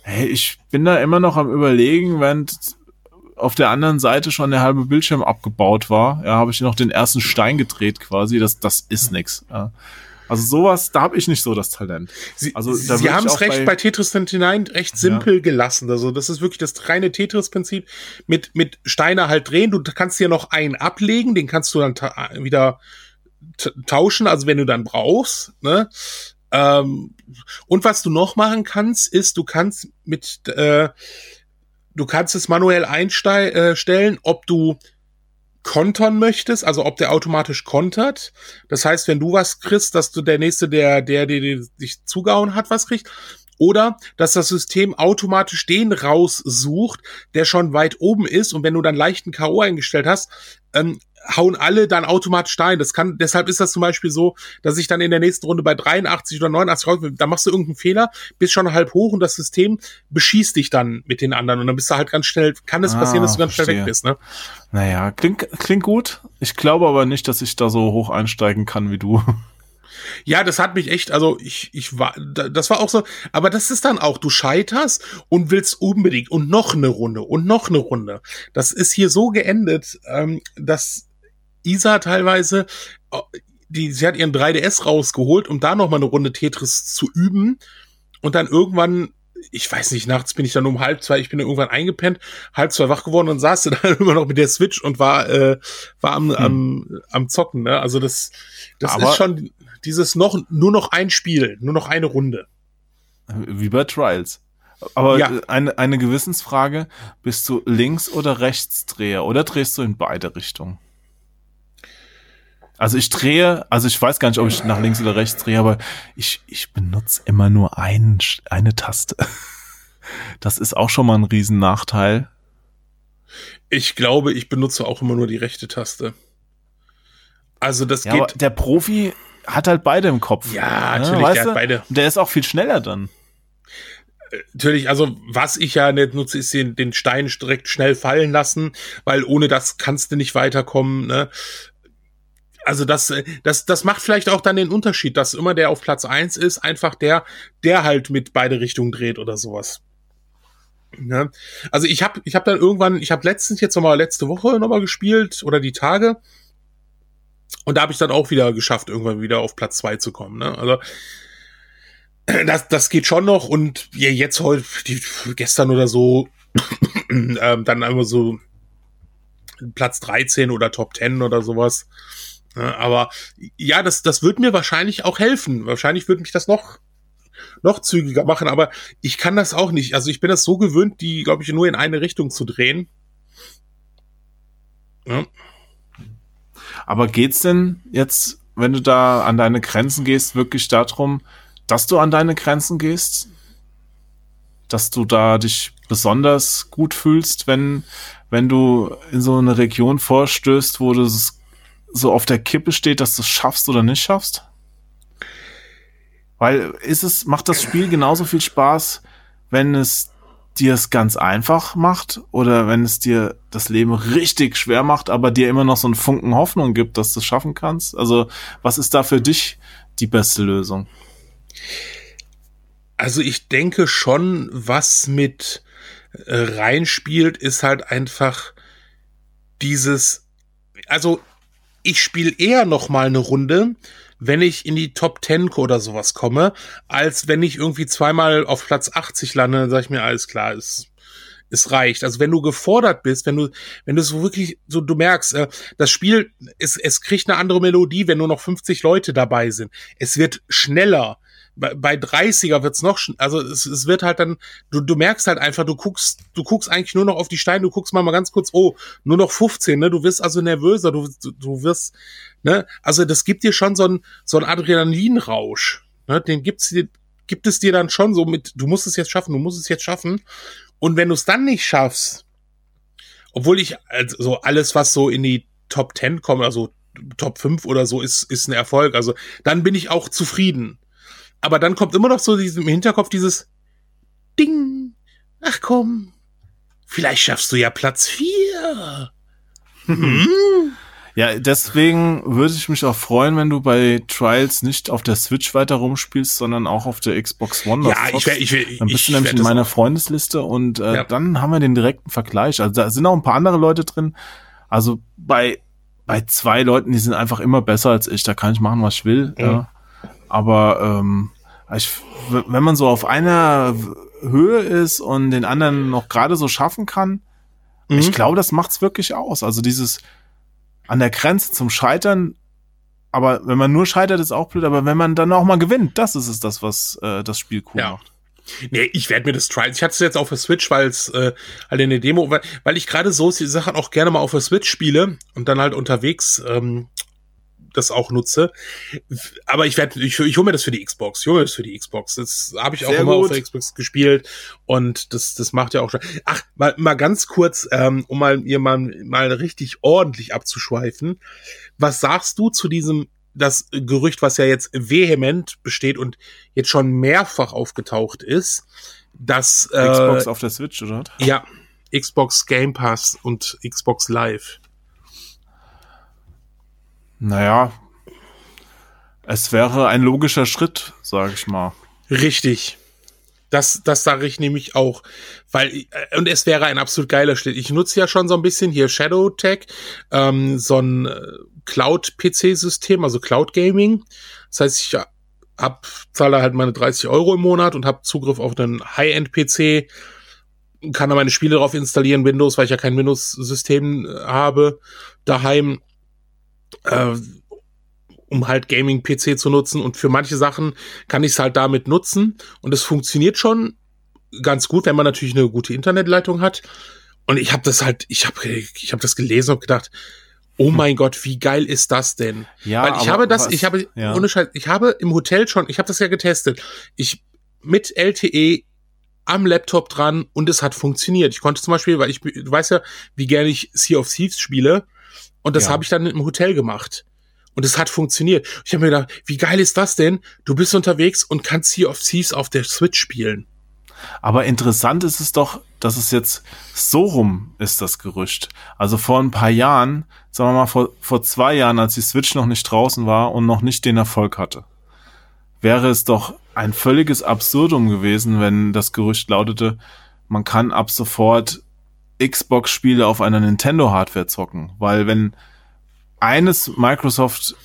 hey, ich bin da immer noch am überlegen, wenn auf der anderen Seite schon der halbe Bildschirm abgebaut war, ja, habe ich noch den ersten Stein gedreht quasi. Das, das ist nix. Ja. Also sowas, da habe ich nicht so das Talent. Sie, also, Sie haben es recht bei, bei Tetris 99 recht simpel ja. gelassen. Also das ist wirklich das reine Tetris-Prinzip mit, mit Steine halt drehen. Du kannst hier noch einen ablegen, den kannst du dann wieder tauschen, also wenn du dann brauchst. Ne? Ähm, und was du noch machen kannst, ist, du kannst mit, äh, du kannst es manuell einstellen, äh, ob du kontern möchtest, also ob der automatisch kontert. Das heißt, wenn du was kriegst, dass du der nächste, der, der, der, der dich zugehauen hat, was kriegt. Oder dass das System automatisch den raussucht, der schon weit oben ist. Und wenn du dann leichten K.O. eingestellt hast, ähm, hauen alle dann automatisch Stein. Das kann, deshalb ist das zum Beispiel so, dass ich dann in der nächsten Runde bei 83 oder 89 raus, da machst du irgendeinen Fehler, bist schon halb hoch und das System beschießt dich dann mit den anderen und dann bist du halt ganz schnell, kann es ah, passieren, dass du ganz verstehe. schnell weg bist, ne? Naja, klingt, klingt gut. Ich glaube aber nicht, dass ich da so hoch einsteigen kann wie du. <laughs> Ja, das hat mich echt, also ich, ich war, das war auch so, aber das ist dann auch, du scheiterst und willst unbedingt und noch eine Runde und noch eine Runde. Das ist hier so geendet, ähm, dass Isa teilweise, äh, die, sie hat ihren 3DS rausgeholt, um da noch mal eine Runde Tetris zu üben und dann irgendwann ich weiß nicht, nachts bin ich dann um halb zwei, ich bin dann irgendwann eingepennt, halb zwei wach geworden und saß <laughs> dann immer noch mit der Switch und war, äh, war am, hm. am, am Zocken, ne? Also das, das Aber ist schon, dieses noch, nur noch ein Spiel, nur noch eine Runde. Wie bei Trials. Aber ja. eine, eine Gewissensfrage, bist du Links- oder Rechtsdreher oder drehst du in beide Richtungen? Also ich drehe, also ich weiß gar nicht, ob ich nach links oder rechts drehe, aber ich, ich benutze immer nur ein, eine Taste. <laughs> Das ist auch schon mal ein Riesennachteil. Ich glaube, ich benutze auch immer nur die rechte Taste. Also das ja, geht. der Profi hat halt beide im Kopf. Ja, ne? natürlich, weißt der hat beide. Der ist auch viel schneller dann. Äh, natürlich, also was ich ja nicht nutze, ist den, den Stein direkt schnell fallen lassen, weil ohne das kannst du nicht weiterkommen. Ne? Also das, äh, das, das macht vielleicht auch dann den Unterschied, dass immer der auf Platz eins ist, einfach der, der halt mit beide Richtungen dreht oder sowas. Ne? Also ich habe ich hab dann irgendwann, ich habe letztens jetzt nochmal letzte Woche nochmal gespielt oder die Tage und da habe ich dann auch wieder geschafft, irgendwann wieder auf Platz zwei zu kommen. Ne? Also <clears throat> das, das geht schon noch und ja, jetzt heute, die, gestern oder so, <clears throat> ähm, dann einfach so Platz 13 oder Top 10 oder sowas. Ja, aber ja, das, das wird mir wahrscheinlich auch helfen. Wahrscheinlich würde mich das noch, noch zügiger machen, aber ich kann das auch nicht. Also ich bin das so gewöhnt, die, glaube ich, nur in eine Richtung zu drehen. Ja. Aber geht's denn jetzt, wenn du da an deine Grenzen gehst, wirklich darum, dass du an deine Grenzen gehst? Dass du da dich besonders gut fühlst, wenn, wenn du in so eine Region vorstößt, wo du es so auf der Kippe steht, dass du es schaffst oder nicht schaffst? Weil ist es, macht das Spiel genauso viel Spaß, wenn es dir es ganz einfach macht oder wenn es dir das Leben richtig schwer macht, aber dir immer noch so einen Funken Hoffnung gibt, dass du es schaffen kannst? Also, was ist da für dich die beste Lösung? Also, ich denke schon, was mit äh, reinspielt, ist halt einfach dieses, also ich spiele eher noch mal eine Runde, wenn ich in die Top 10 oder sowas komme, als wenn ich irgendwie zweimal auf Platz 80 lande, dann sage ich mir, alles klar, es, es reicht. Also wenn du gefordert bist, wenn du, wenn du so wirklich, so du merkst, äh, das Spiel, es, es kriegt eine andere Melodie, wenn nur noch 50 Leute dabei sind. Es wird schneller bei, bei 30er wird's noch, also es, es wird halt dann, du, du merkst halt einfach, du guckst, du guckst eigentlich nur noch auf die Steine, du guckst mal, mal ganz kurz, oh, nur noch 15, ne, du wirst also nervöser, du, du, du wirst, ne, also das gibt dir schon so ein, so ein Adrenalinrausch, ne, den gibt's dir, gibt es dir dann schon so mit, du musst es jetzt schaffen, du musst es jetzt schaffen, und wenn du es dann nicht schaffst, obwohl ich, also alles, was so in die Top 10 kommt, also Top 5 oder so, ist, ist ein Erfolg, also dann bin ich auch zufrieden aber dann kommt immer noch so im Hinterkopf dieses Ding. Ach komm, vielleicht schaffst du ja Platz vier. <laughs> Hm. Ja, deswegen würde ich mich auch freuen, wenn du bei Trials nicht auf der Switch weiter rumspielst, sondern auch auf der Xbox One. Ja, ich will, ich will, Dann bist du nämlich in meiner Freundesliste und äh, ja. dann haben wir den direkten Vergleich. Also da sind auch ein paar andere Leute drin. Also bei bei zwei Leuten, die sind einfach immer besser als ich. Da kann ich machen, was ich will. Mhm. Ja. Aber ähm, ich, wenn man so auf einer Höhe ist und den anderen noch gerade so schaffen kann, mhm. ich glaube, das macht's wirklich aus. Also dieses an der Grenze zum Scheitern, aber wenn man nur scheitert, ist auch blöd, aber wenn man dann auch mal gewinnt, das ist es das, was äh, das Spiel cool ja. macht. Nee, ich werde mir das tryen. Ich hatte es jetzt auf der Switch, weil es äh, halt in der Demo, weil, weil ich gerade so die Sachen auch gerne mal auf der Switch spiele und dann halt unterwegs ähm, das auch nutze. Aber ich werde, ich, ich hole mir das für die Xbox. Ich hole mir das für die Xbox. Das habe ich auch Sehr immer gut. auf der Xbox gespielt und das, das macht ja auch schon. Ach, mal, mal ganz kurz, ähm, um mal ihr mal, mal richtig ordentlich abzuschweifen. Was sagst du zu diesem das Gerücht, was ja jetzt vehement besteht und jetzt schon mehrfach aufgetaucht ist, dass äh, Xbox auf der Switch, oder? Ja, Xbox Game Pass und Xbox Live. Naja, es wäre ein logischer Schritt, sage ich mal. Richtig. Das, das sage ich nämlich auch. Weil, äh, und es wäre ein absolut geiler Schritt. Ich nutze ja schon so ein bisschen hier Shadow Tech, ähm, so ein äh, Cloud-PC-System, also Cloud Gaming. Das heißt, ich hab, zahle halt meine 30 Euro im Monat und habe Zugriff auf einen High-End-PC, kann da meine Spiele drauf installieren, Windows, weil ich ja kein Windows-System äh, habe, daheim äh, um halt Gaming-PC zu nutzen. Und für manche Sachen kann ich es halt damit nutzen. Und es funktioniert schon ganz gut, wenn man natürlich eine gute Internetleitung hat. Und ich habe das halt, ich habe ich hab das gelesen und gedacht, oh hm. mein Gott, wie geil ist das denn? Ja, Weil ich habe das, was, ich habe, ja. ohne Scheiß, ich habe im Hotel schon, ich habe das ja getestet. Ich mit LTE am Laptop dran und es hat funktioniert. Ich konnte zum Beispiel, weil ich, du weißt ja, wie gerne ich Sea of Thieves spiele. Und das ja. habe ich dann im Hotel gemacht. Und es hat funktioniert. Ich habe mir gedacht, wie geil ist das denn? Du bist unterwegs und kannst Sea of Thieves auf der Switch spielen. Aber interessant ist es doch, dass es jetzt so rum ist, das Gerücht. Also vor ein paar Jahren, sagen wir mal vor, vor zwei Jahren, als die Switch noch nicht draußen war und noch nicht den Erfolg hatte, wäre es doch ein völliges Absurdum gewesen, wenn das Gerücht lautete, man kann ab sofort Xbox-Spiele auf einer Nintendo-Hardware zocken. Weil wenn eines Microsoft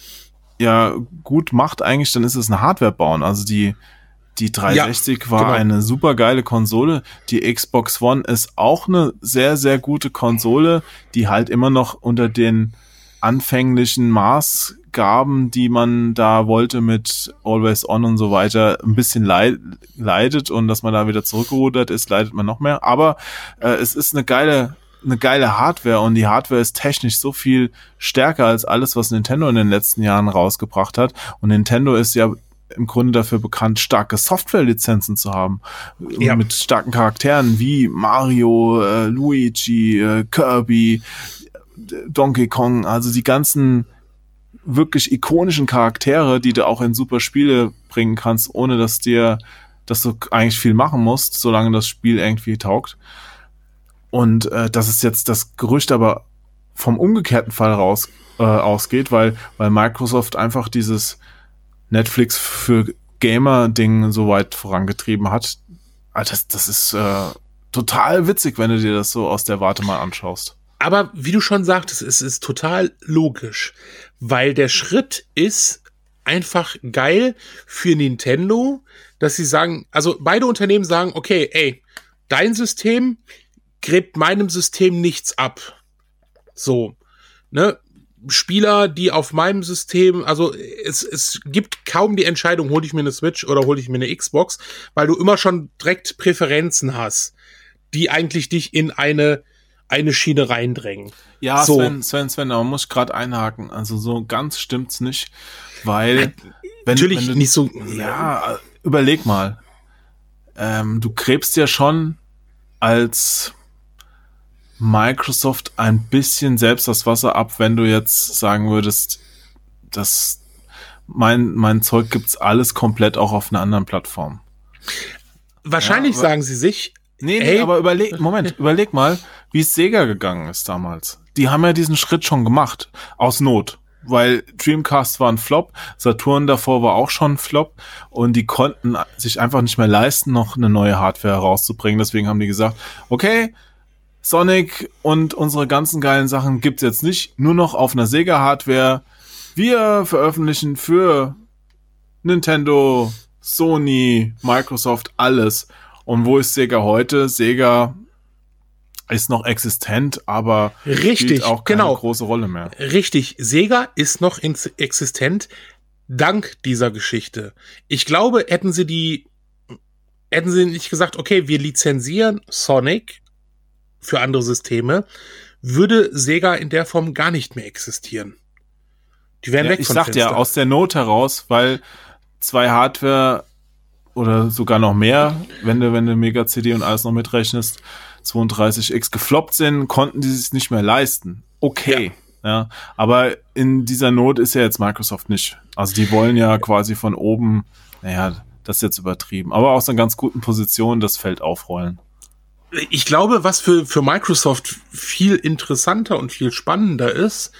ja gut macht eigentlich, dann ist es eine Hardware bauen. Also die, die 360 ja, war genau. eine super geile Konsole. Die Xbox One ist auch eine sehr, sehr gute Konsole, die halt immer noch unter den anfänglichen Maßgaben, die man da wollte mit Always On und so weiter, ein bisschen leid, leidet und dass man da wieder zurückgerudert ist, leidet man noch mehr. Aber äh, es ist eine geile eine geile Hardware und die Hardware ist technisch so viel stärker als alles, was Nintendo in den letzten Jahren rausgebracht hat. Und Nintendo ist ja im Grunde dafür bekannt, starke Software-Lizenzen zu haben. Ja. Mit starken Charakteren wie Mario, äh, Luigi, äh, Kirby, Donkey Kong, also die ganzen wirklich ikonischen Charaktere, die du auch in super Spiele bringen kannst, ohne dass dir, dass du eigentlich viel machen musst, solange das Spiel irgendwie taugt. Und äh, dass es jetzt das Gerücht aber vom umgekehrten Fall raus äh, ausgeht, weil, weil Microsoft einfach dieses Netflix für Gamer-Ding so weit vorangetrieben hat. Also das, das ist äh, total witzig, wenn du dir das so aus der Warte mal anschaust. Aber wie du schon sagtest, es ist total logisch, weil der Schritt ist einfach geil für Nintendo, dass sie sagen, also beide Unternehmen sagen, okay, ey, dein System gräbt meinem System nichts ab. So, ne? Spieler, die auf meinem System, also es, es gibt kaum die Entscheidung, hole ich mir eine Switch oder hole ich mir eine Xbox, weil du immer schon direkt Präferenzen hast, die eigentlich dich in eine eine Schiene reindrängen. Ja, so. Sven, Sven, Sven, aber muss gerade einhaken. Also so ganz stimmt's nicht, weil äh, wenn, natürlich wenn du, nicht so. Ja, überleg mal. Ähm, du gräbst ja schon als Microsoft ein bisschen selbst das Wasser ab, wenn du jetzt sagen würdest, dass mein, mein Zeug gibt's alles komplett auch auf einer anderen Plattform. Wahrscheinlich ja, sagen sie sich. Nee, nee, hey, aber überleg, Moment, überleg mal, wie es Sega gegangen ist damals. Die haben ja diesen Schritt schon gemacht. Aus Not. Weil Dreamcast war ein Flop, Saturn davor war auch schon ein Flop und die konnten sich einfach nicht mehr leisten, noch eine neue Hardware herauszubringen. Deswegen haben die gesagt, okay, Sonic und unsere ganzen geilen Sachen gibt's jetzt nicht, nur noch auf einer Sega-Hardware. Wir veröffentlichen für Nintendo, Sony, Microsoft alles. Und wo ist Sega heute? Sega ist noch existent, aber Richtig, spielt auch keine genau. große Rolle mehr. Richtig, Sega ist noch existent dank dieser Geschichte. Ich glaube, hätten sie die hätten sie nicht gesagt, okay, wir lizenzieren Sonic für andere Systeme, würde Sega in der Form gar nicht mehr existieren. Die wären ja, weg ich von Ich sagte ja, aus der Not heraus, weil zwei Hardware oder sogar noch mehr, wenn du, wenn du Mega CD und alles noch mitrechnest, 32X gefloppt sind, konnten die sich nicht mehr leisten. Okay. Ja. ja. Aber in dieser Not ist ja jetzt Microsoft nicht. Also die wollen ja quasi von oben, naja, das ist jetzt übertrieben, aber aus einer ganz guten Position das Feld aufrollen. Ich glaube, was für, für Microsoft viel interessanter und viel spannender ist,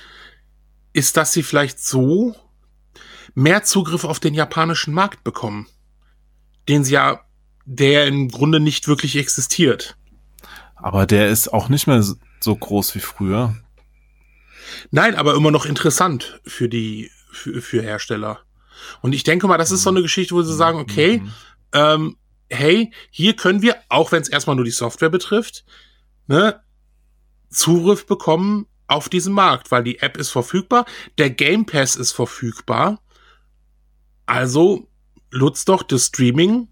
ist, dass sie vielleicht so mehr Zugriff auf den japanischen Markt bekommen. Den sie ja, der im Grunde nicht wirklich existiert. Aber der ist auch nicht mehr so groß wie früher. Nein, aber immer noch interessant für die, für, für Hersteller. Und ich denke mal, das ist so eine Geschichte, wo sie sagen, okay, mhm. ähm, hey, hier können wir, auch wenn es erstmal nur die Software betrifft, ne, Zugriff bekommen auf diesen Markt, weil die App ist verfügbar, der Game Pass ist verfügbar. Also nutzt doch das Streaming.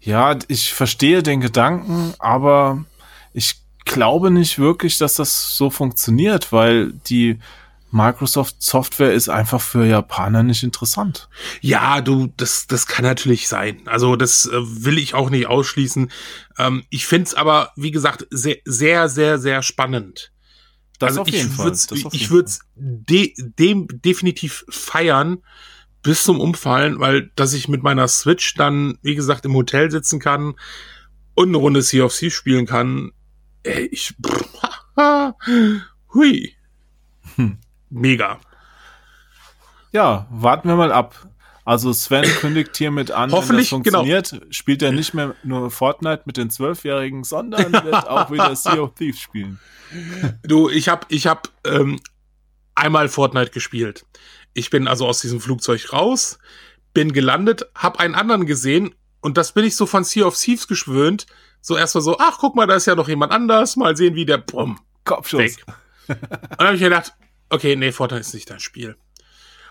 Ja, ich verstehe den Gedanken, aber ich glaube nicht wirklich, dass das so funktioniert, weil die Microsoft Software ist einfach für Japaner nicht interessant. Ja, du, das, das kann natürlich sein. Also das äh, will ich auch nicht ausschließen. Ähm, ich finde es aber, wie gesagt, sehr, sehr, sehr, sehr spannend. Das also auf jeden Fall. ich würde es de, dem definitiv feiern bis zum Umfallen, weil dass ich mit meiner Switch dann, wie gesagt, im Hotel sitzen kann und eine Runde Sea of Thieves spielen kann. Ey, ich. <laughs> hui. Hm. Mega. Ja, warten wir mal ab. Also Sven <coughs> kündigt hiermit an, Hoffentlich, wenn das genau. funktioniert, genau. spielt er nicht mehr nur Fortnite mit den Zwölfjährigen, sondern <laughs> wird auch wieder Sea of Thieves spielen. Du, ich habe ich hab, ähm, einmal Fortnite gespielt. Ich bin also aus diesem Flugzeug raus, bin gelandet, hab einen anderen gesehen und das bin ich so von Sea of Thieves geschwöhnt. So erstmal so, ach guck mal, da ist ja noch jemand anders, mal sehen, wie der Bumm. Kopfschuss. Weg. und dann habe ich mir gedacht, okay, nee, Fortnite ist nicht dein Spiel.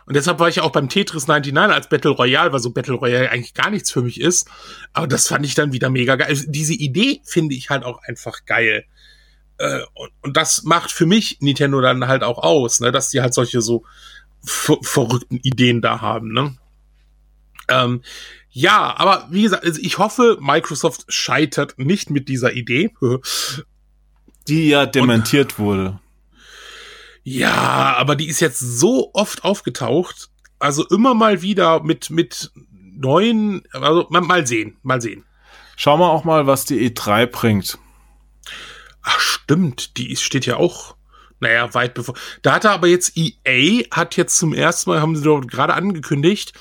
Und deshalb war ich auch beim Tetris 99 als Battle Royale, weil so Battle Royale eigentlich gar nichts für mich ist. Aber das fand ich dann wieder mega geil. Also diese Idee finde ich halt auch einfach geil. Äh, und, und, das macht für mich Nintendo dann halt auch aus, ne, dass die halt solche so verrückten Ideen da haben, ne? Ähm, ja, aber wie gesagt, also ich hoffe, Microsoft scheitert nicht mit dieser Idee. <laughs> Die ja dementiert und, wurde. Ja, aber die ist jetzt so oft aufgetaucht. Also immer mal wieder mit, mit neuen, also mal, mal sehen, mal sehen. Schauen wir auch mal, was die E3 bringt. Ach, stimmt, die steht ja auch, naja, weit bevor. Da hat er aber jetzt EA, hat jetzt zum ersten Mal, haben sie doch gerade angekündigt,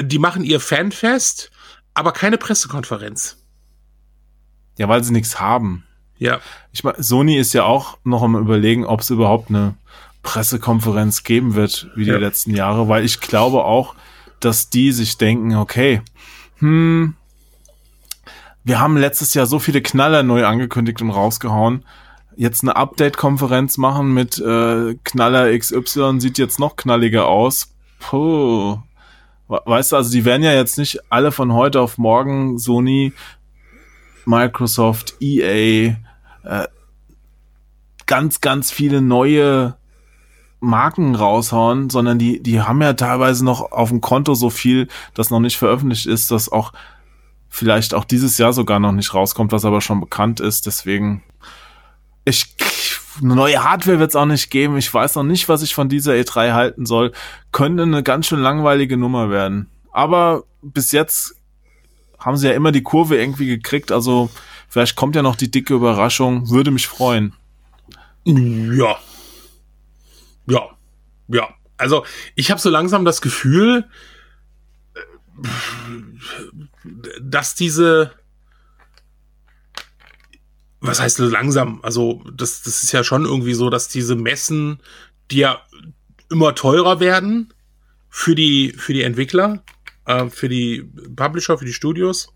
die machen ihr Fanfest, aber keine Pressekonferenz. Ja, weil sie nichts haben. Ja. Ich meine, Sony ist ja auch noch am überlegen, ob es überhaupt eine Pressekonferenz geben wird, wie die ja. letzten Jahre, weil ich glaube auch, dass die sich denken, okay, hm, wir haben letztes Jahr so viele Knaller neu angekündigt und rausgehauen. Jetzt eine Update-Konferenz machen mit äh, Knaller XY sieht jetzt noch knalliger aus. Puh. Weißt du, also die werden ja jetzt nicht alle von heute auf morgen Sony, Microsoft, EA, äh, ganz, ganz viele neue Marken raushauen, sondern die, die haben ja teilweise noch auf dem Konto so viel, das noch nicht veröffentlicht ist, dass auch vielleicht auch dieses Jahr sogar noch nicht rauskommt, was aber schon bekannt ist. Deswegen, ich, eine neue Hardware wird es auch nicht geben. Ich weiß noch nicht, was ich von dieser E3 halten soll. Könnte eine ganz schön langweilige Nummer werden. Aber bis jetzt haben sie ja immer die Kurve irgendwie gekriegt. Also Vielleicht kommt ja noch die dicke Überraschung. Würde mich freuen. Ja. Ja. Ja. Also, ich habe so langsam das Gefühl, dass diese was heißt langsam? Also, das, das ist ja schon irgendwie so, dass diese Messen, die ja immer teurer werden für die, für die Entwickler, äh, für die Publisher, für die Studios,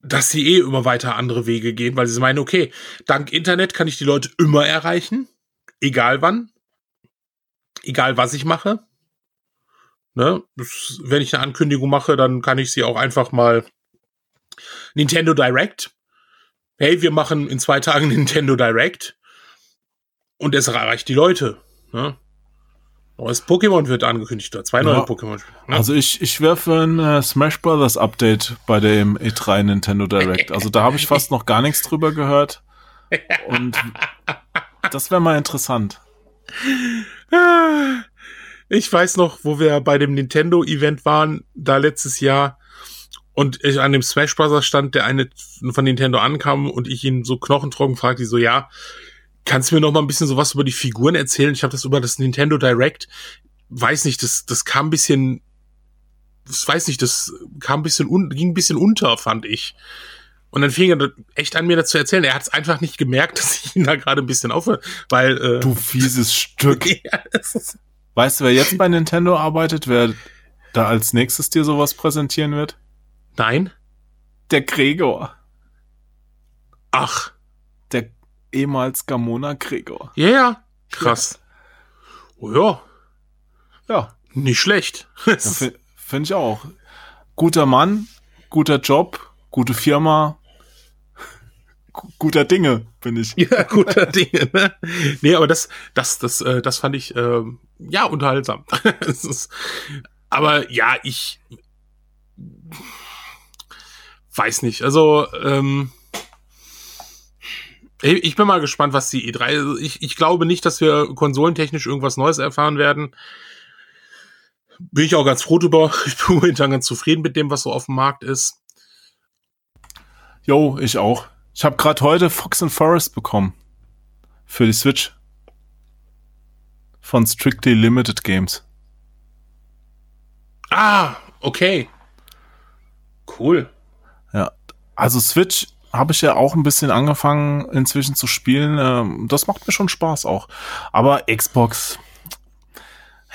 dass sie eh immer weiter andere Wege gehen, weil sie meinen, okay, dank Internet kann ich die Leute immer erreichen, egal wann, egal was ich mache. Ne? Wenn ich eine Ankündigung mache, dann kann ich sie auch einfach mal Nintendo Direct. Hey, wir machen in zwei Tagen <laughs> Nintendo Direct. Und es erreicht die Leute. Ne? Neues Pokémon wird angekündigt, oder zwei neue ja. Pokémon. Ne? Also ich, ich für ein äh, Smash Brothers Update bei dem E3 Nintendo Direct. Also da habe ich fast noch gar nichts drüber gehört. Und <laughs> das wäre mal interessant. Ich weiß noch, wo wir bei dem Nintendo-Event waren, da letztes Jahr, und ich an dem Smash Bros. stand, der eine von Nintendo ankam und ich ihn so knochentrocken fragte, so, ja, kannst du mir noch mal ein bisschen sowas über die Figuren erzählen? Ich habe das über das Nintendo Direct, weiß nicht, das, das kam ein bisschen, das weiß nicht, das kam ein bisschen, un, ging ein bisschen unter, fand ich. Und dann fing er echt an, mir dazu erzählen. Er hat es einfach nicht gemerkt, <laughs> dass ich ihn da gerade ein bisschen aufhöre, weil. Äh, du fieses Stück. <laughs> ja, weißt du, wer jetzt bei Nintendo arbeitet, wer da als nächstes dir sowas präsentieren wird? Nein. Der Gregor. Ach. Der ehemals Gamona Gregor. Ja, yeah, krass. Ja. Oh ja. Ja. Nicht schlecht. <laughs> ja, Finde find ich auch. Guter Mann, guter Job, gute Firma, guter Dinge, bin ich. <laughs> Ja, guter Dinge, ne? Nee, aber das, das, das, äh, das fand ich, äh, ja, unterhaltsam. <laughs> ist, aber ja, ich weiß nicht. Also, ähm, ich bin mal gespannt, was die E3. Also ich, ich glaube nicht, dass wir konsolentechnisch irgendwas Neues erfahren werden. Bin ich auch ganz froh drüber. <laughs> Ich bin momentan ganz zufrieden mit dem, was so auf dem Markt ist. Jo, ich auch. Ich habe gerade heute Fox and Forest bekommen. Für die Switch. Von Strictly Limited Games. Ah, okay. Cool. Also Switch habe ich ja auch ein bisschen angefangen inzwischen zu spielen. Ähm, das macht mir schon Spaß auch. Aber Xbox,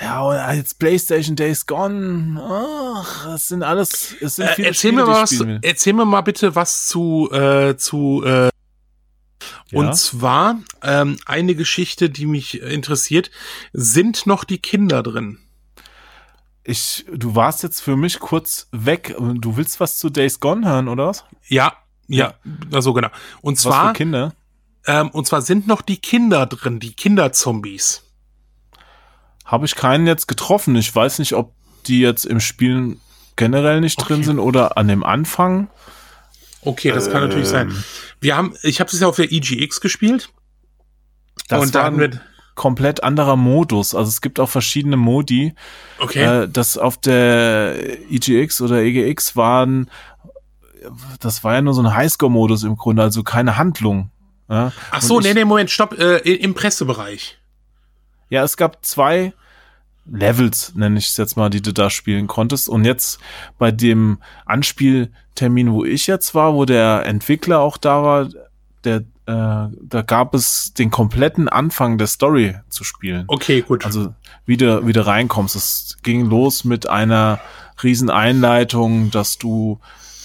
ja, jetzt PlayStation Days Gone, ach, das sind alles, es sind äh, viele äh, erzähl Spiele, mir mal was, Erzähl mir mal bitte was zu, äh, zu, äh, ja. Und zwar ähm, eine Geschichte, die mich interessiert. Sind noch die Kinder drin? Ich, du warst jetzt für mich kurz weg. Du willst was zu Days Gone hören, oder was? Ja, ja, also genau. Und was zwar Kinder. Ähm, und zwar sind noch die Kinder drin, die Kinderzombies. Habe ich keinen jetzt getroffen. Ich weiß nicht, ob die jetzt im Spiel generell nicht okay. drin sind oder an dem Anfang. Okay, das ähm, kann natürlich sein. Ähm. Wir haben, ich habe es ja auf der EGX gespielt. Das und dann wird komplett anderer Modus. Also es gibt auch verschiedene Modi. Okay. Äh, das auf der EGX oder EGX waren, das war ja nur so ein Highscore-Modus im Grunde, also keine Handlung. Ja? Ach so, ich, nee, nee, Moment, stopp, äh, im Pressebereich. Ja, es gab zwei Levels, nenne ich es jetzt mal, die du da spielen konntest. Und jetzt bei dem Anspieltermin, wo ich jetzt war, wo der Entwickler auch da war, der, äh, da gab es den kompletten Anfang der Story zu spielen. Okay, gut. Also wie du, wie du reinkommst. Es ging los mit einer riesen Einleitung, dass du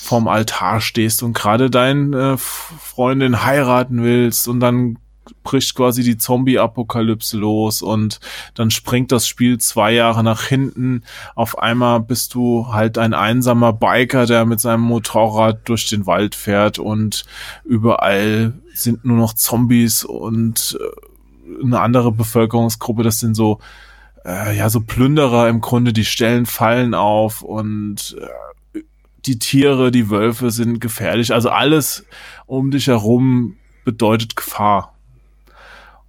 vorm Altar stehst und gerade deine äh, Freundin heiraten willst und dann bricht quasi die Zombie-Apokalypse los und dann springt das Spiel zwei Jahre nach hinten. Auf einmal bist du halt ein einsamer Biker, der mit seinem Motorrad durch den Wald fährt und überall sind nur noch Zombies und äh, eine andere Bevölkerungsgruppe, das sind so äh, ja so Plünderer im Grunde, die stellen Fallen auf und äh, die Tiere, die Wölfe sind gefährlich. Also alles um dich herum bedeutet Gefahr.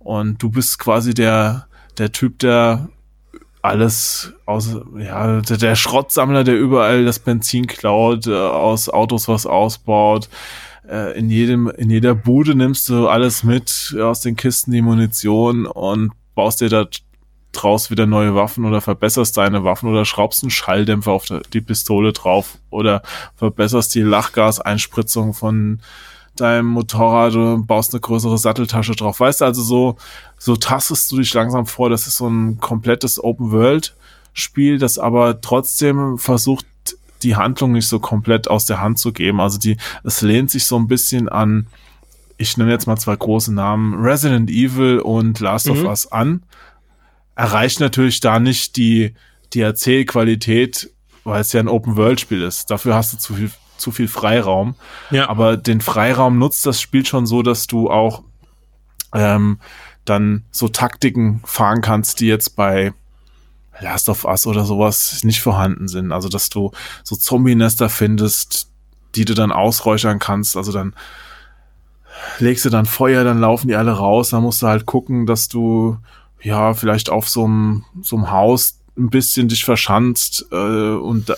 Und du bist quasi der, der Typ, der alles aus, ja, der, der Schrottsammler, der überall das Benzin klaut, äh, aus Autos was ausbaut. Äh, in jedem, in jeder Bude nimmst du alles mit aus den Kisten, die Munition und baust dir da draus wieder neue Waffen oder verbesserst deine Waffen oder schraubst einen Schalldämpfer auf die Pistole drauf oder verbesserst die Lachgaseinspritzung von deinem Motorrad und baust eine größere Satteltasche drauf. Weißt du, also so, so tastest du dich langsam vor. Das ist so ein komplettes Open-World-Spiel, das aber trotzdem versucht, die Handlung nicht so komplett aus der Hand zu geben. Also die, es lehnt sich so ein bisschen an, ich nenne jetzt mal zwei große Namen, Resident Evil und Last mhm. of Us an. Erreicht natürlich da nicht die, die Erzählqualität, weil es ja ein Open-World-Spiel ist, dafür hast du zu viel, zu viel Freiraum. Ja. Aber den Freiraum nutzt das Spiel schon so, dass du auch ähm, dann so Taktiken fahren kannst, die jetzt bei Last of Us oder sowas nicht vorhanden sind. Also, dass du so Zombie-Nester findest, die du dann ausräuchern kannst. Also dann legst du dann Feuer, dann laufen die alle raus. Dann musst du halt gucken, dass du ja vielleicht auf so einem Haus ein bisschen dich verschanzt äh, und da,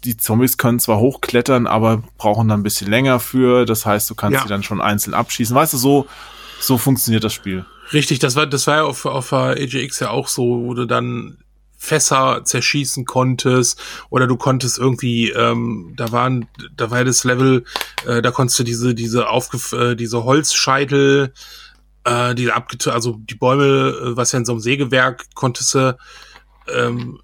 die Zombies können zwar hochklettern, aber brauchen dann ein bisschen länger für. Das heißt, du kannst Ja. sie dann schon einzeln abschießen. Weißt du, so so funktioniert das Spiel. Richtig, das war, das war ja auf, auf AGX ja auch so, wo du dann Fässer zerschießen konntest oder du konntest irgendwie, ähm, da waren, da war ja das Level, äh, da konntest du diese, diese aufgef äh, diese Holzscheitel, äh, die abget also die Bäume, äh, was ja in so einem Sägewerk, konntest du ähm,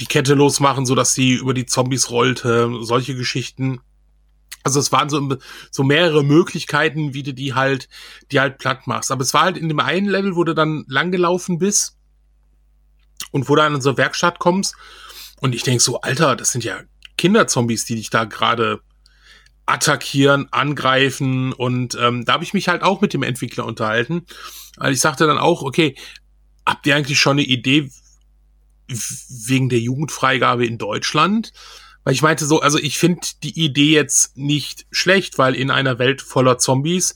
die Kette losmachen, so dass sie über die Zombies rollte, solche Geschichten. Also es waren so, so mehrere Möglichkeiten, wie du die halt, die halt platt machst. Aber es war halt in dem einen Level, wo du dann langgelaufen bist und wo du an unsere Werkstatt kommst. Und ich denk so, Alter, das sind ja Kinderzombies, die dich da gerade attackieren, angreifen. Und ähm, da habe ich mich halt auch mit dem Entwickler unterhalten. Weil ich sagte dann auch, okay, habt ihr eigentlich schon eine Idee wegen der Jugendfreigabe in Deutschland? Weil ich meinte so, also ich finde die Idee jetzt nicht schlecht, weil in einer Welt voller Zombies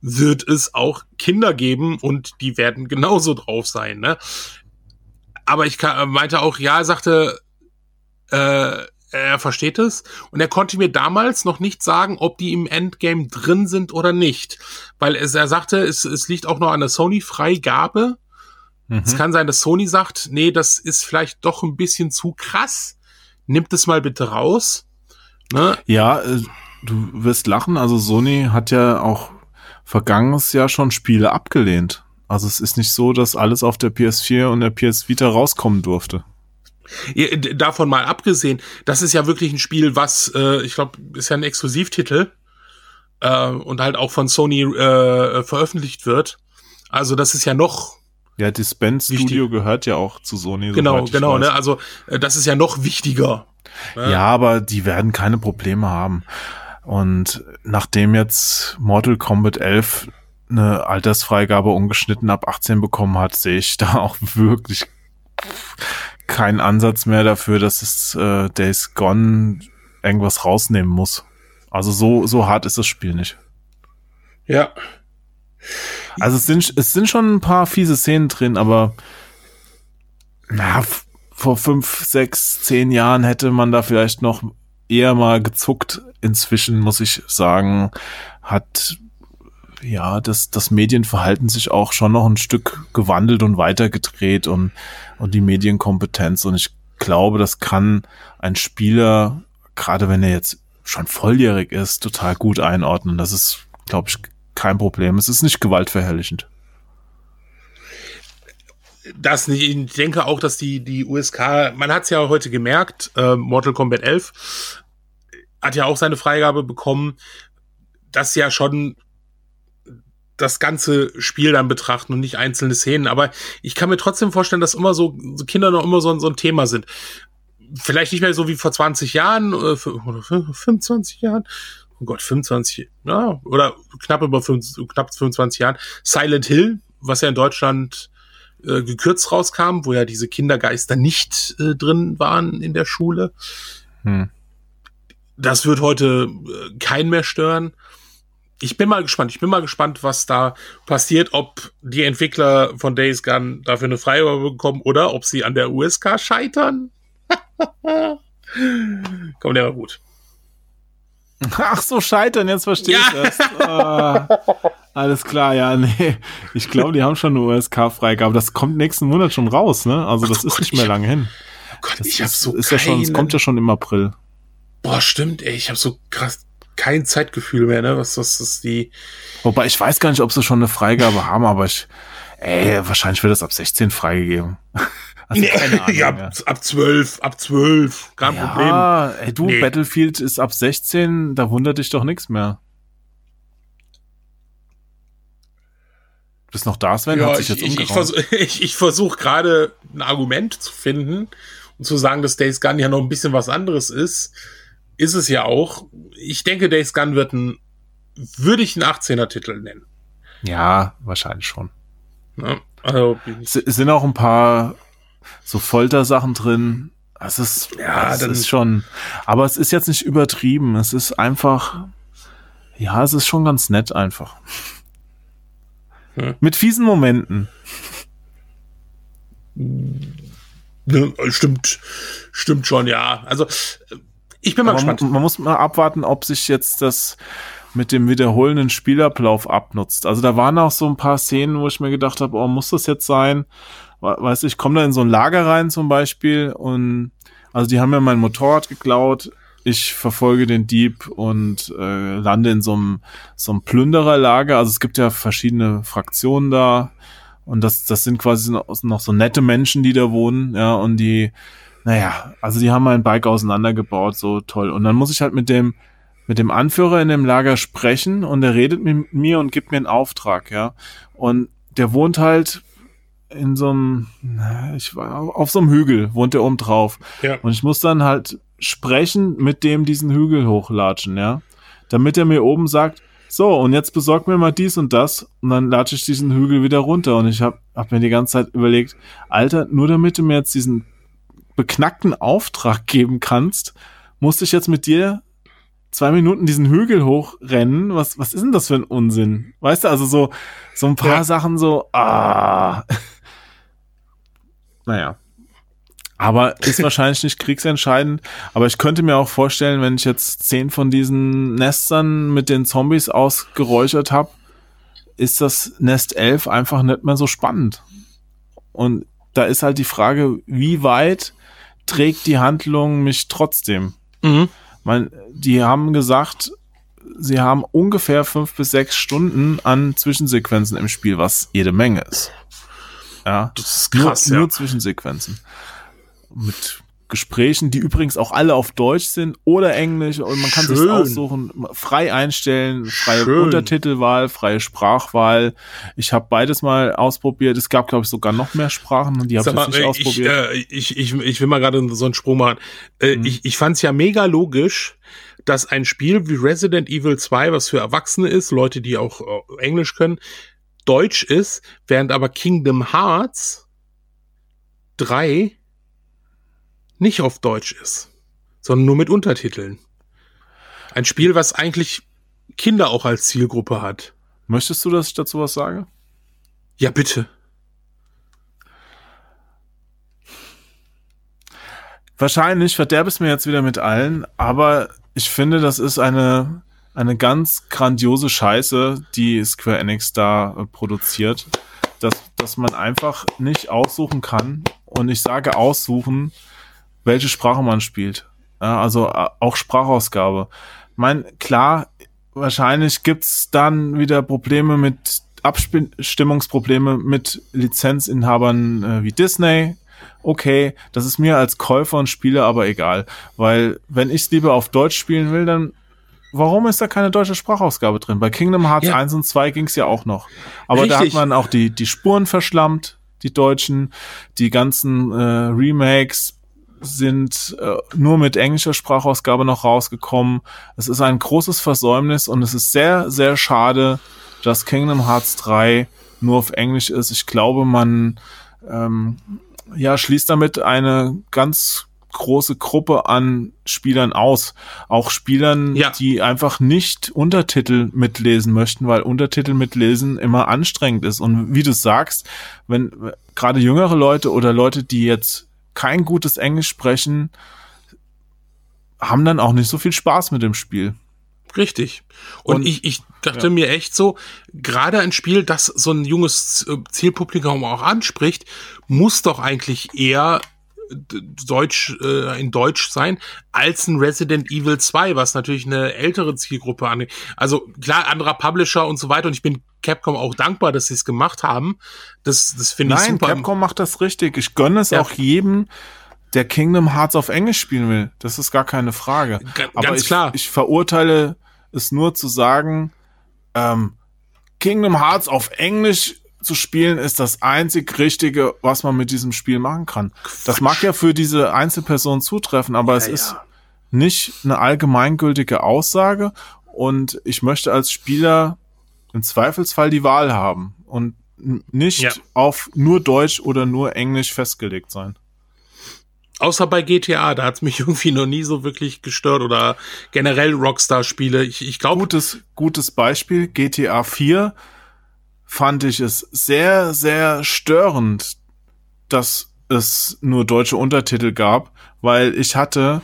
wird es auch Kinder geben und die werden genauso drauf sein, ne? Aber ich meinte auch, ja, er sagte, äh, er versteht es und er konnte mir damals noch nicht sagen, ob die im Endgame drin sind oder nicht, weil es, er sagte, es, es liegt auch noch an der Sony-Freigabe. Mhm. Es kann sein, dass Sony sagt, nee, das ist vielleicht doch ein bisschen zu krass. Nimmt es mal bitte raus. Ne? Ja, äh, du wirst lachen. Also Sony hat ja auch vergangenes Jahr schon Spiele abgelehnt. Also es ist nicht so, dass alles auf der PS4 und der PS Vita rauskommen durfte. Davon mal abgesehen, das ist ja wirklich ein Spiel, was, äh, ich glaube, ist ja ein Exklusivtitel äh, und halt auch von Sony äh, veröffentlicht wird. Also das ist ja noch Ja, das Wichtig. Studio gehört ja auch zu Sony. genau, genau, ne? Also äh, das ist ja noch wichtiger. ne? Ja, aber die werden keine Probleme haben. Und nachdem jetzt Mortal Kombat 11 eine Altersfreigabe ungeschnitten ab 18 bekommen hat, sehe ich da auch <laughs> wirklich keinen Ansatz mehr dafür, dass es äh, Days Gone irgendwas rausnehmen muss. Also so, so hart ist das Spiel nicht. Ja. Also es sind, es sind schon ein paar fiese Szenen drin, aber na, vor fünf, sechs, zehn Jahren hätte man da vielleicht noch eher mal gezuckt. Inzwischen muss ich sagen, hat ja das, das Medienverhalten sich auch schon noch ein Stück gewandelt und weitergedreht und, und die Medienkompetenz. Und ich glaube, das kann ein Spieler, gerade wenn er jetzt schon volljährig ist, total gut einordnen. Das ist, glaube ich, kein Problem. Es ist nicht gewaltverherrlichend. das nicht. Ich denke auch, dass die, die USK, man hat es ja heute gemerkt, äh, Mortal Kombat 11 hat ja auch seine Freigabe bekommen, dass ja schon das ganze Spiel dann betrachten und nicht einzelne Szenen. Aber ich kann mir trotzdem vorstellen, dass immer so, so Kinder noch immer so, ein- so ein Thema sind. Vielleicht nicht mehr so wie vor 20 Jahren äh, oder 25 Jahren. Oh Gott, 25, ja, oder knapp über 5, knapp 25 Jahren. Silent Hill, was ja in Deutschland äh, gekürzt rauskam, wo ja diese Kindergeister nicht äh, drin waren in der Schule. Hm. Das wird heute äh, keinen mehr stören. Ich bin mal gespannt. Ich bin mal gespannt, was da passiert, ob die Entwickler von Days Gone dafür eine Freigabe bekommen oder ob sie an der USK scheitern. Komm, der war gut. <laughs> Ach so, scheitern, jetzt verstehe Ja. ich das. Ah, alles klar, ja, nee. Ich glaube, die haben schon eine USK-Freigabe. Das kommt nächsten Monat schon raus, ne? Also das Oh ist Gott, nicht mehr lange hin. Oh Gott, Das ich hab ist, so ist ja schon, es kommt ja schon im April. Boah, stimmt, ey. Ich habe so krass kein Zeitgefühl mehr, ne? Was, was ist die. Wobei ich weiß gar nicht, ob sie schon eine Freigabe haben, aber ich, ey, wahrscheinlich wird das ab 16 freigegeben. Also keine <laughs> Ahnung. ja, ja. ab, 12, ab 12, kein Problem. Ja, ey, du, Nee. Battlefield ist ab 16, da wundert dich doch nichts mehr. Bist noch da, Sven? Ja, Hat sich ich, jetzt ich, ich, versuch, <laughs> ich, ich versuche gerade ein Argument zu finden und zu sagen, dass Days Gone ja noch ein bisschen was anderes ist. Ist es ja auch. Ich denke, Days Gone wird ein, würde ich einen 18er-Titel nennen. Ja, wahrscheinlich schon. Ne? Also, sind auch ein paar so Foltersachen drin. Es ist, Ja, es ist schon, aber es ist jetzt nicht übertrieben. Es ist einfach, ja, es ist schon ganz nett einfach. Hm. Mit fiesen Momenten. ne, stimmt, stimmt schon, ja. Also, äh, ich bin mal Aber gespannt. man, man muss mal abwarten, ob sich jetzt das mit dem wiederholenden Spielablauf abnutzt. Also da waren auch so ein paar Szenen, wo ich mir gedacht habe, oh, muss das jetzt sein? We- Weißt ich komme da in so ein Lager rein zum Beispiel und also die haben mir mein Motorrad geklaut. Ich verfolge den Dieb und äh, lande in so einem, so einem Plündererlager. Also es gibt ja verschiedene Fraktionen da. Und das, das sind quasi noch, noch so nette Menschen, die da wohnen, ja, und die, naja, also die haben mein Bike auseinandergebaut, so toll. Und dann muss ich halt mit dem, mit dem Anführer in dem Lager sprechen und der redet mit mir und gibt mir einen Auftrag, ja. Und der wohnt halt in so einem, ich war auf so einem Hügel, wohnt der oben drauf. Ja. Und ich muss dann halt sprechen mit dem diesen Hügel hochlatschen, ja. Damit er mir oben sagt, so, und jetzt besorg mir mal dies und das. Und dann latsche ich diesen Hügel wieder runter. Und ich hab, hab mir die ganze Zeit überlegt, Alter, nur damit du mir jetzt diesen beknackten Auftrag <laughs> geben kannst, musste ich jetzt mit dir zwei Minuten diesen Hügel hochrennen. Was, was ist denn das für ein Unsinn? Weißt du, also so, so ein paar Ja. Sachen so, ah. <laughs> naja. Aber ist wahrscheinlich nicht kriegsentscheidend. Aber ich könnte mir auch vorstellen, wenn ich jetzt zehn von diesen Nestern mit den Zombies ausgeräuchert habe, ist das Nest 11 einfach nicht mehr so spannend. Und da ist halt die Frage, wie weit trägt die Handlung mich trotzdem? Mhm. Man, die haben gesagt, sie haben ungefähr fünf bis sechs Stunden an Zwischensequenzen im Spiel, was jede Menge ist. Ja. Das ist krass, nur, ja. nur Zwischensequenzen. Mit Gesprächen, die übrigens auch alle auf Deutsch sind oder Englisch und man kann sich Schön. aussuchen, frei einstellen, freie Schön. Untertitelwahl, freie Sprachwahl. Ich habe beides mal ausprobiert. Es gab, glaube ich, sogar noch mehr Sprachen und die habe ich nicht ich, ausprobiert. äh, ich, ich, ich will mal gerade so einen Sprung machen. Äh, Mhm. Ich, ich fand es ja mega logisch, dass ein Spiel wie Resident Evil 2, was für Erwachsene ist, Leute, die auch äh, Englisch können, Deutsch ist, während aber Kingdom Hearts 3 nicht auf Deutsch ist, sondern nur mit Untertiteln. Ein Spiel, was eigentlich Kinder auch als Zielgruppe hat. Möchtest du, dass ich dazu was sage? Ja, bitte. Wahrscheinlich verderbe es mir jetzt wieder mit allen, aber ich finde, das ist eine, eine ganz grandiose Scheiße, die Square Enix da äh, produziert, dass, dass man einfach nicht aussuchen kann und ich sage aussuchen, welche Sprache man spielt. Ja, also äh, auch Sprachausgabe. Mein, klar, wahrscheinlich gibt's dann wieder Probleme mit Abstimmungsprobleme mit Lizenzinhabern äh, wie Disney. Okay, das ist mir als Käufer und Spieler aber egal, weil wenn ich es lieber auf Deutsch spielen will, dann warum ist da keine deutsche Sprachausgabe drin? Bei Kingdom Hearts Ja. 1 und 2 ging's ja auch noch. Aber da hat Richtig. man auch die, die Spuren verschlammt, die deutschen, die ganzen äh, Remakes sind äh, nur mit englischer Sprachausgabe noch rausgekommen. Es ist ein großes Versäumnis und es ist sehr, sehr schade, dass Kingdom Hearts 3 nur auf Englisch ist. Ich glaube, man ähm, ja, schließt damit eine ganz große Gruppe an Spielern aus. Auch Spielern, Ja. die einfach nicht Untertitel mitlesen möchten, weil Untertitel mitlesen immer anstrengend ist. Und wie du sagst, wenn gerade jüngere Leute oder Leute, die jetzt kein gutes Englisch sprechen, haben dann auch nicht so viel Spaß mit dem Spiel. Richtig. Und, Und- ich, ich dachte ja. mir echt so, gerade ein Spiel, das so ein junges Zielpublikum auch anspricht, muss doch eigentlich eher Deutsch, äh, in Deutsch sein, als ein Resident Evil 2, was natürlich eine ältere Zielgruppe an. Also klar, anderer Publisher und so weiter. Und ich bin Capcom auch dankbar, dass sie es gemacht haben. Das, das finde ich Nein, super. Capcom macht das richtig. Ich gönne es Ja. auch jedem, der Kingdom Hearts auf Englisch spielen will. Das ist gar keine Frage. Ga- Aber ganz ich, klar. ich verurteile es nur zu sagen, ähm, Kingdom Hearts auf Englisch zu spielen ist das einzig Richtige, was man mit diesem Spiel machen kann. Das mag ja für diese Einzelperson zutreffen, aber ja, es ist ja. nicht eine allgemeingültige Aussage und ich möchte als Spieler im Zweifelsfall die Wahl haben und nicht ja. auf nur Deutsch oder nur Englisch festgelegt sein. Außer bei GTA, da hat's mich <laughs> irgendwie noch nie so wirklich gestört oder generell Rockstar-Spiele. Ich, ich glaube. Gutes, gutes Beispiel, GTA 4 fand ich es sehr, sehr störend, dass es nur deutsche Untertitel gab, weil ich hatte,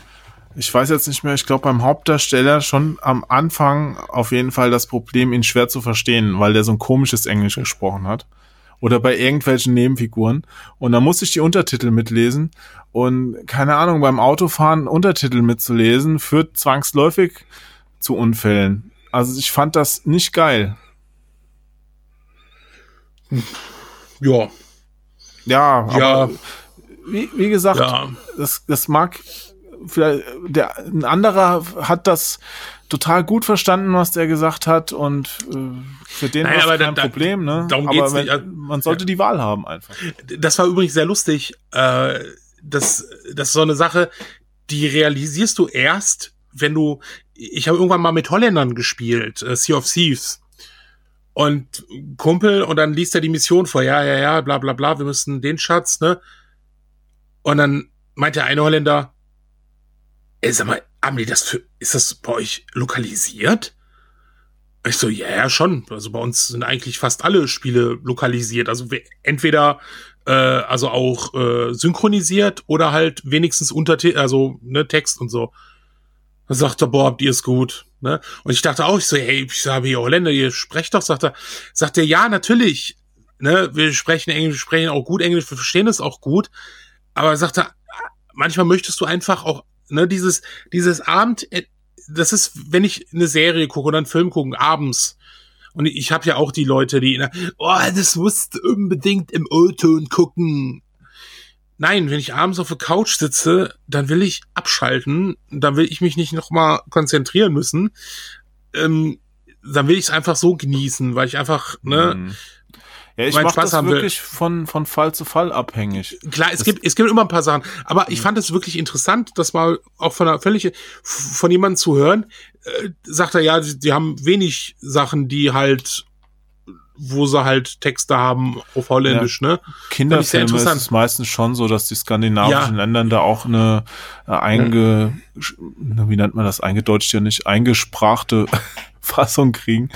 ich weiß jetzt nicht mehr, ich glaube beim Hauptdarsteller schon am Anfang auf jeden Fall das Problem, ihn schwer zu verstehen, weil der so ein komisches Englisch gesprochen hat. Oder bei irgendwelchen Nebenfiguren. Und da musste ich die Untertitel mitlesen. Und keine Ahnung, beim Autofahren Untertitel mitzulesen, führt zwangsläufig zu Unfällen. Also ich fand das nicht geil. Ja. Ja, aber ja. Wie, wie gesagt, ja. das, das mag vielleicht, der, ein anderer hat das total gut verstanden, was der gesagt hat und äh, für den war es kein da, Problem, ne? Darum aber geht's wenn, nicht. man sollte ja. die Wahl haben einfach. Das war übrigens sehr lustig. Äh, das, das ist so eine Sache, die realisierst du erst, wenn du, ich habe irgendwann mal mit Holländern gespielt, äh, Sea of Thieves und Kumpel und dann liest er die Mission vor, ja, ja, ja, bla bla bla, wir müssen den Schatz, ne? Und dann meint der eine Holländer, ey, sag mal, haben die das für, ist das bei euch lokalisiert? Ich so, ja, ja, schon. Also bei uns sind eigentlich fast alle Spiele lokalisiert. Also entweder äh, also auch äh, synchronisiert oder halt wenigstens Untertitel, also ne, Text und so. Dann sagt er, boah, habt ihr es gut. Ne? Und ich dachte auch, ich so, hey, ich habe hier Holländer, ihr sprecht doch, sagt er, sagt er, ja, natürlich, ne, wir sprechen Englisch, wir sprechen auch gut Englisch, wir verstehen es auch gut, aber sagt er, manchmal möchtest du einfach auch, ne, dieses, dieses Abend, äh, das ist, wenn ich eine Serie gucke oder einen Film gucke, abends, und ich habe ja auch die Leute, die, oh, das musst du unbedingt im O-Ton gucken. Nein, wenn ich abends auf der Couch sitze, dann will ich abschalten, dann will ich mich nicht nochmal konzentrieren müssen. Ähm, dann will ich es einfach so genießen, weil ich einfach, ne, mhm. Ja, ich mache das wirklich von, von Fall zu Fall abhängig. Klar, es das gibt, es gibt immer ein paar Sachen. Aber ich mhm. fand es wirklich interessant, das mal auch von einer völlig, von jemandem zu hören, äh, sagt er, ja, die, die haben wenig Sachen, die halt wo sie halt Texte haben auf Holländisch, ja. ne? Kinderfilme ist es meistens schon so, dass die skandinavischen ja. Ländern da auch eine äh, einge, ja. wie nennt man das, eingedeutscht ja nicht, eingesprachte <laughs> Fassung kriegen.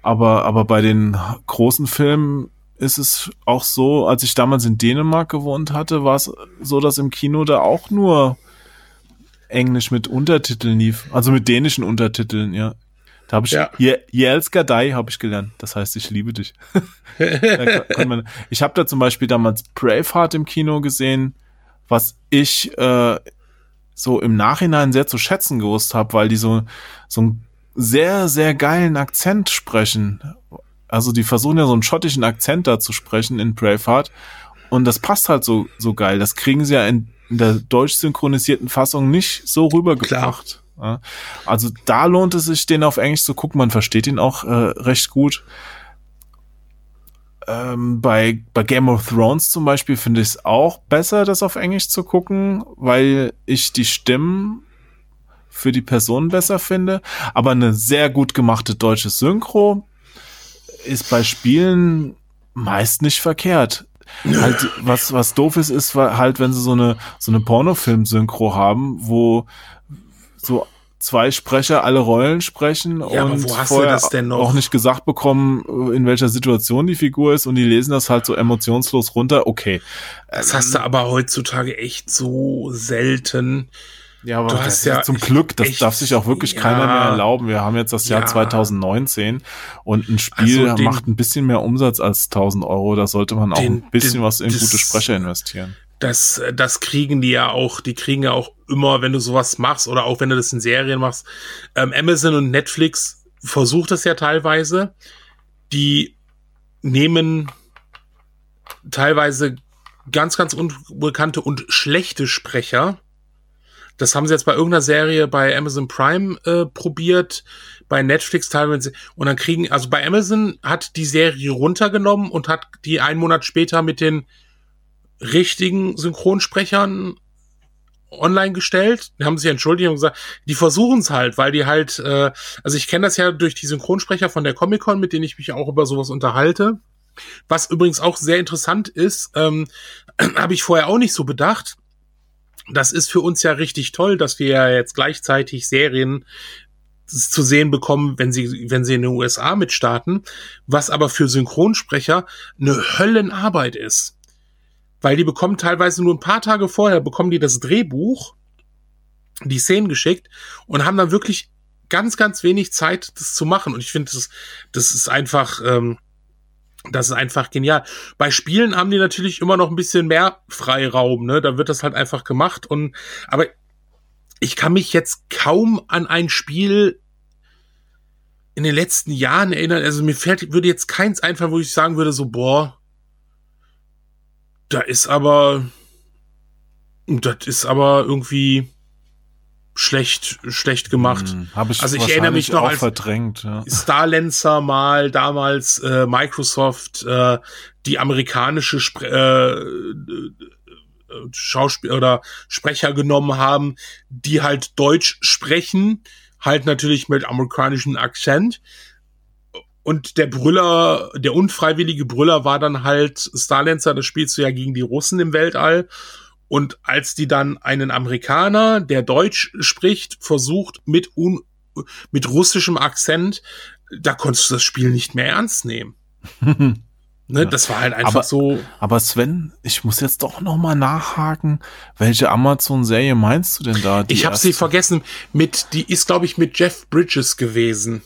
Aber, aber bei den großen Filmen ist es auch so, als ich damals in Dänemark gewohnt hatte, war es so, dass im Kino da auch nur Englisch mit Untertiteln lief. Also mit dänischen Untertiteln, ja. Da habe ich ja. Jelska Dai habe ich gelernt. Das heißt, ich liebe dich. <laughs> man, ich habe da zum Beispiel damals Braveheart im Kino gesehen, was ich äh, so im Nachhinein sehr zu schätzen gewusst habe, weil die so so einen sehr sehr geilen Akzent sprechen. Also die versuchen ja so einen schottischen Akzent da zu sprechen in Braveheart und das passt halt so so geil. Das kriegen sie ja in, in der deutsch synchronisierten Fassung nicht so rübergebracht. Klar. Also da lohnt es sich, den auf Englisch zu gucken. Man versteht ihn auch äh, recht gut. Ähm, bei, bei Game of Thrones zum Beispiel finde ich es auch besser, das auf Englisch zu gucken, weil ich die Stimmen für die Personen besser finde. Aber eine sehr gut gemachte deutsche Synchro ist bei Spielen meist nicht verkehrt. halt, <laughs> was, was doof ist, ist halt, wenn sie so eine, so eine Pornofilm-Synchro haben, wo so zwei Sprecher alle Rollen sprechen ja, und vorher auch nicht gesagt bekommen, in welcher Situation die Figur ist und die lesen das halt so emotionslos runter. Okay. Das hast du aber heutzutage echt so selten. Ja, aber du hast ja zum Glück, das darf sich auch wirklich ja, keiner mehr erlauben. Wir haben jetzt das Jahr ja. 2019 und ein Spiel also den, macht ein bisschen mehr Umsatz als 1000 Euro. Da sollte man auch den, ein bisschen den, was in gute Sprecher investieren das, das kriegen die ja auch, die kriegen ja auch immer, wenn du sowas machst oder auch wenn du das in Serien machst. Ähm, Amazon und Netflix versucht das ja teilweise. Die nehmen teilweise ganz, ganz unbekannte und schlechte Sprecher. Das haben sie jetzt bei irgendeiner Serie bei Amazon Prime äh, probiert, bei Netflix teilweise. Und dann kriegen, also bei Amazon hat die Serie runtergenommen und hat die einen Monat später mit den richtigen Synchronsprechern online gestellt. Die haben sich entschuldigt und gesagt, die versuchen es halt, weil die halt, äh, also ich kenne das ja durch die Synchronsprecher von der Comic-Con, mit denen ich mich auch über sowas unterhalte. Was übrigens auch sehr interessant ist, ähm, <clears throat> habe ich vorher auch nicht so bedacht. Das ist für uns ja richtig toll, dass wir ja jetzt gleichzeitig Serien zu sehen bekommen, wenn sie, wenn sie in den USA mitstarten, was aber für Synchronsprecher eine Höllenarbeit ist weil die bekommen teilweise nur ein paar Tage vorher, bekommen die das Drehbuch, die Szenen geschickt und haben dann wirklich ganz, ganz wenig Zeit, das zu machen. Und ich finde, das, das ist einfach, ähm, das ist einfach genial. Bei Spielen haben die natürlich immer noch ein bisschen mehr Freiraum, ne? Da wird das halt einfach gemacht und, aber ich kann mich jetzt kaum an ein Spiel in den letzten Jahren erinnern. Also mir fällt, würde jetzt keins einfallen, wo ich sagen würde, so, boah, da ist aber, das ist aber irgendwie schlecht, schlecht gemacht. Hm, hab ich also ich erinnere mich noch auch verdrängt. Ja. Starlancer mal damals äh, Microsoft äh, die amerikanische Spre äh, Schauspieler oder Sprecher genommen haben, die halt Deutsch sprechen, halt natürlich mit amerikanischem Akzent und der Brüller, der unfreiwillige Brüller war dann halt Starlancer, das spielst du ja gegen die Russen im Weltall. Und als die dann einen Amerikaner, der Deutsch spricht, versucht mit, un, mit russischem Akzent, da konntest du das Spiel nicht mehr ernst nehmen. <laughs> ne, ja. Das war halt einfach aber, so. Aber Sven, ich muss jetzt doch noch mal nachhaken. Welche Amazon-Serie meinst du denn da? Ich habe sie vergessen. Mit, die ist, glaube ich, mit Jeff Bridges gewesen.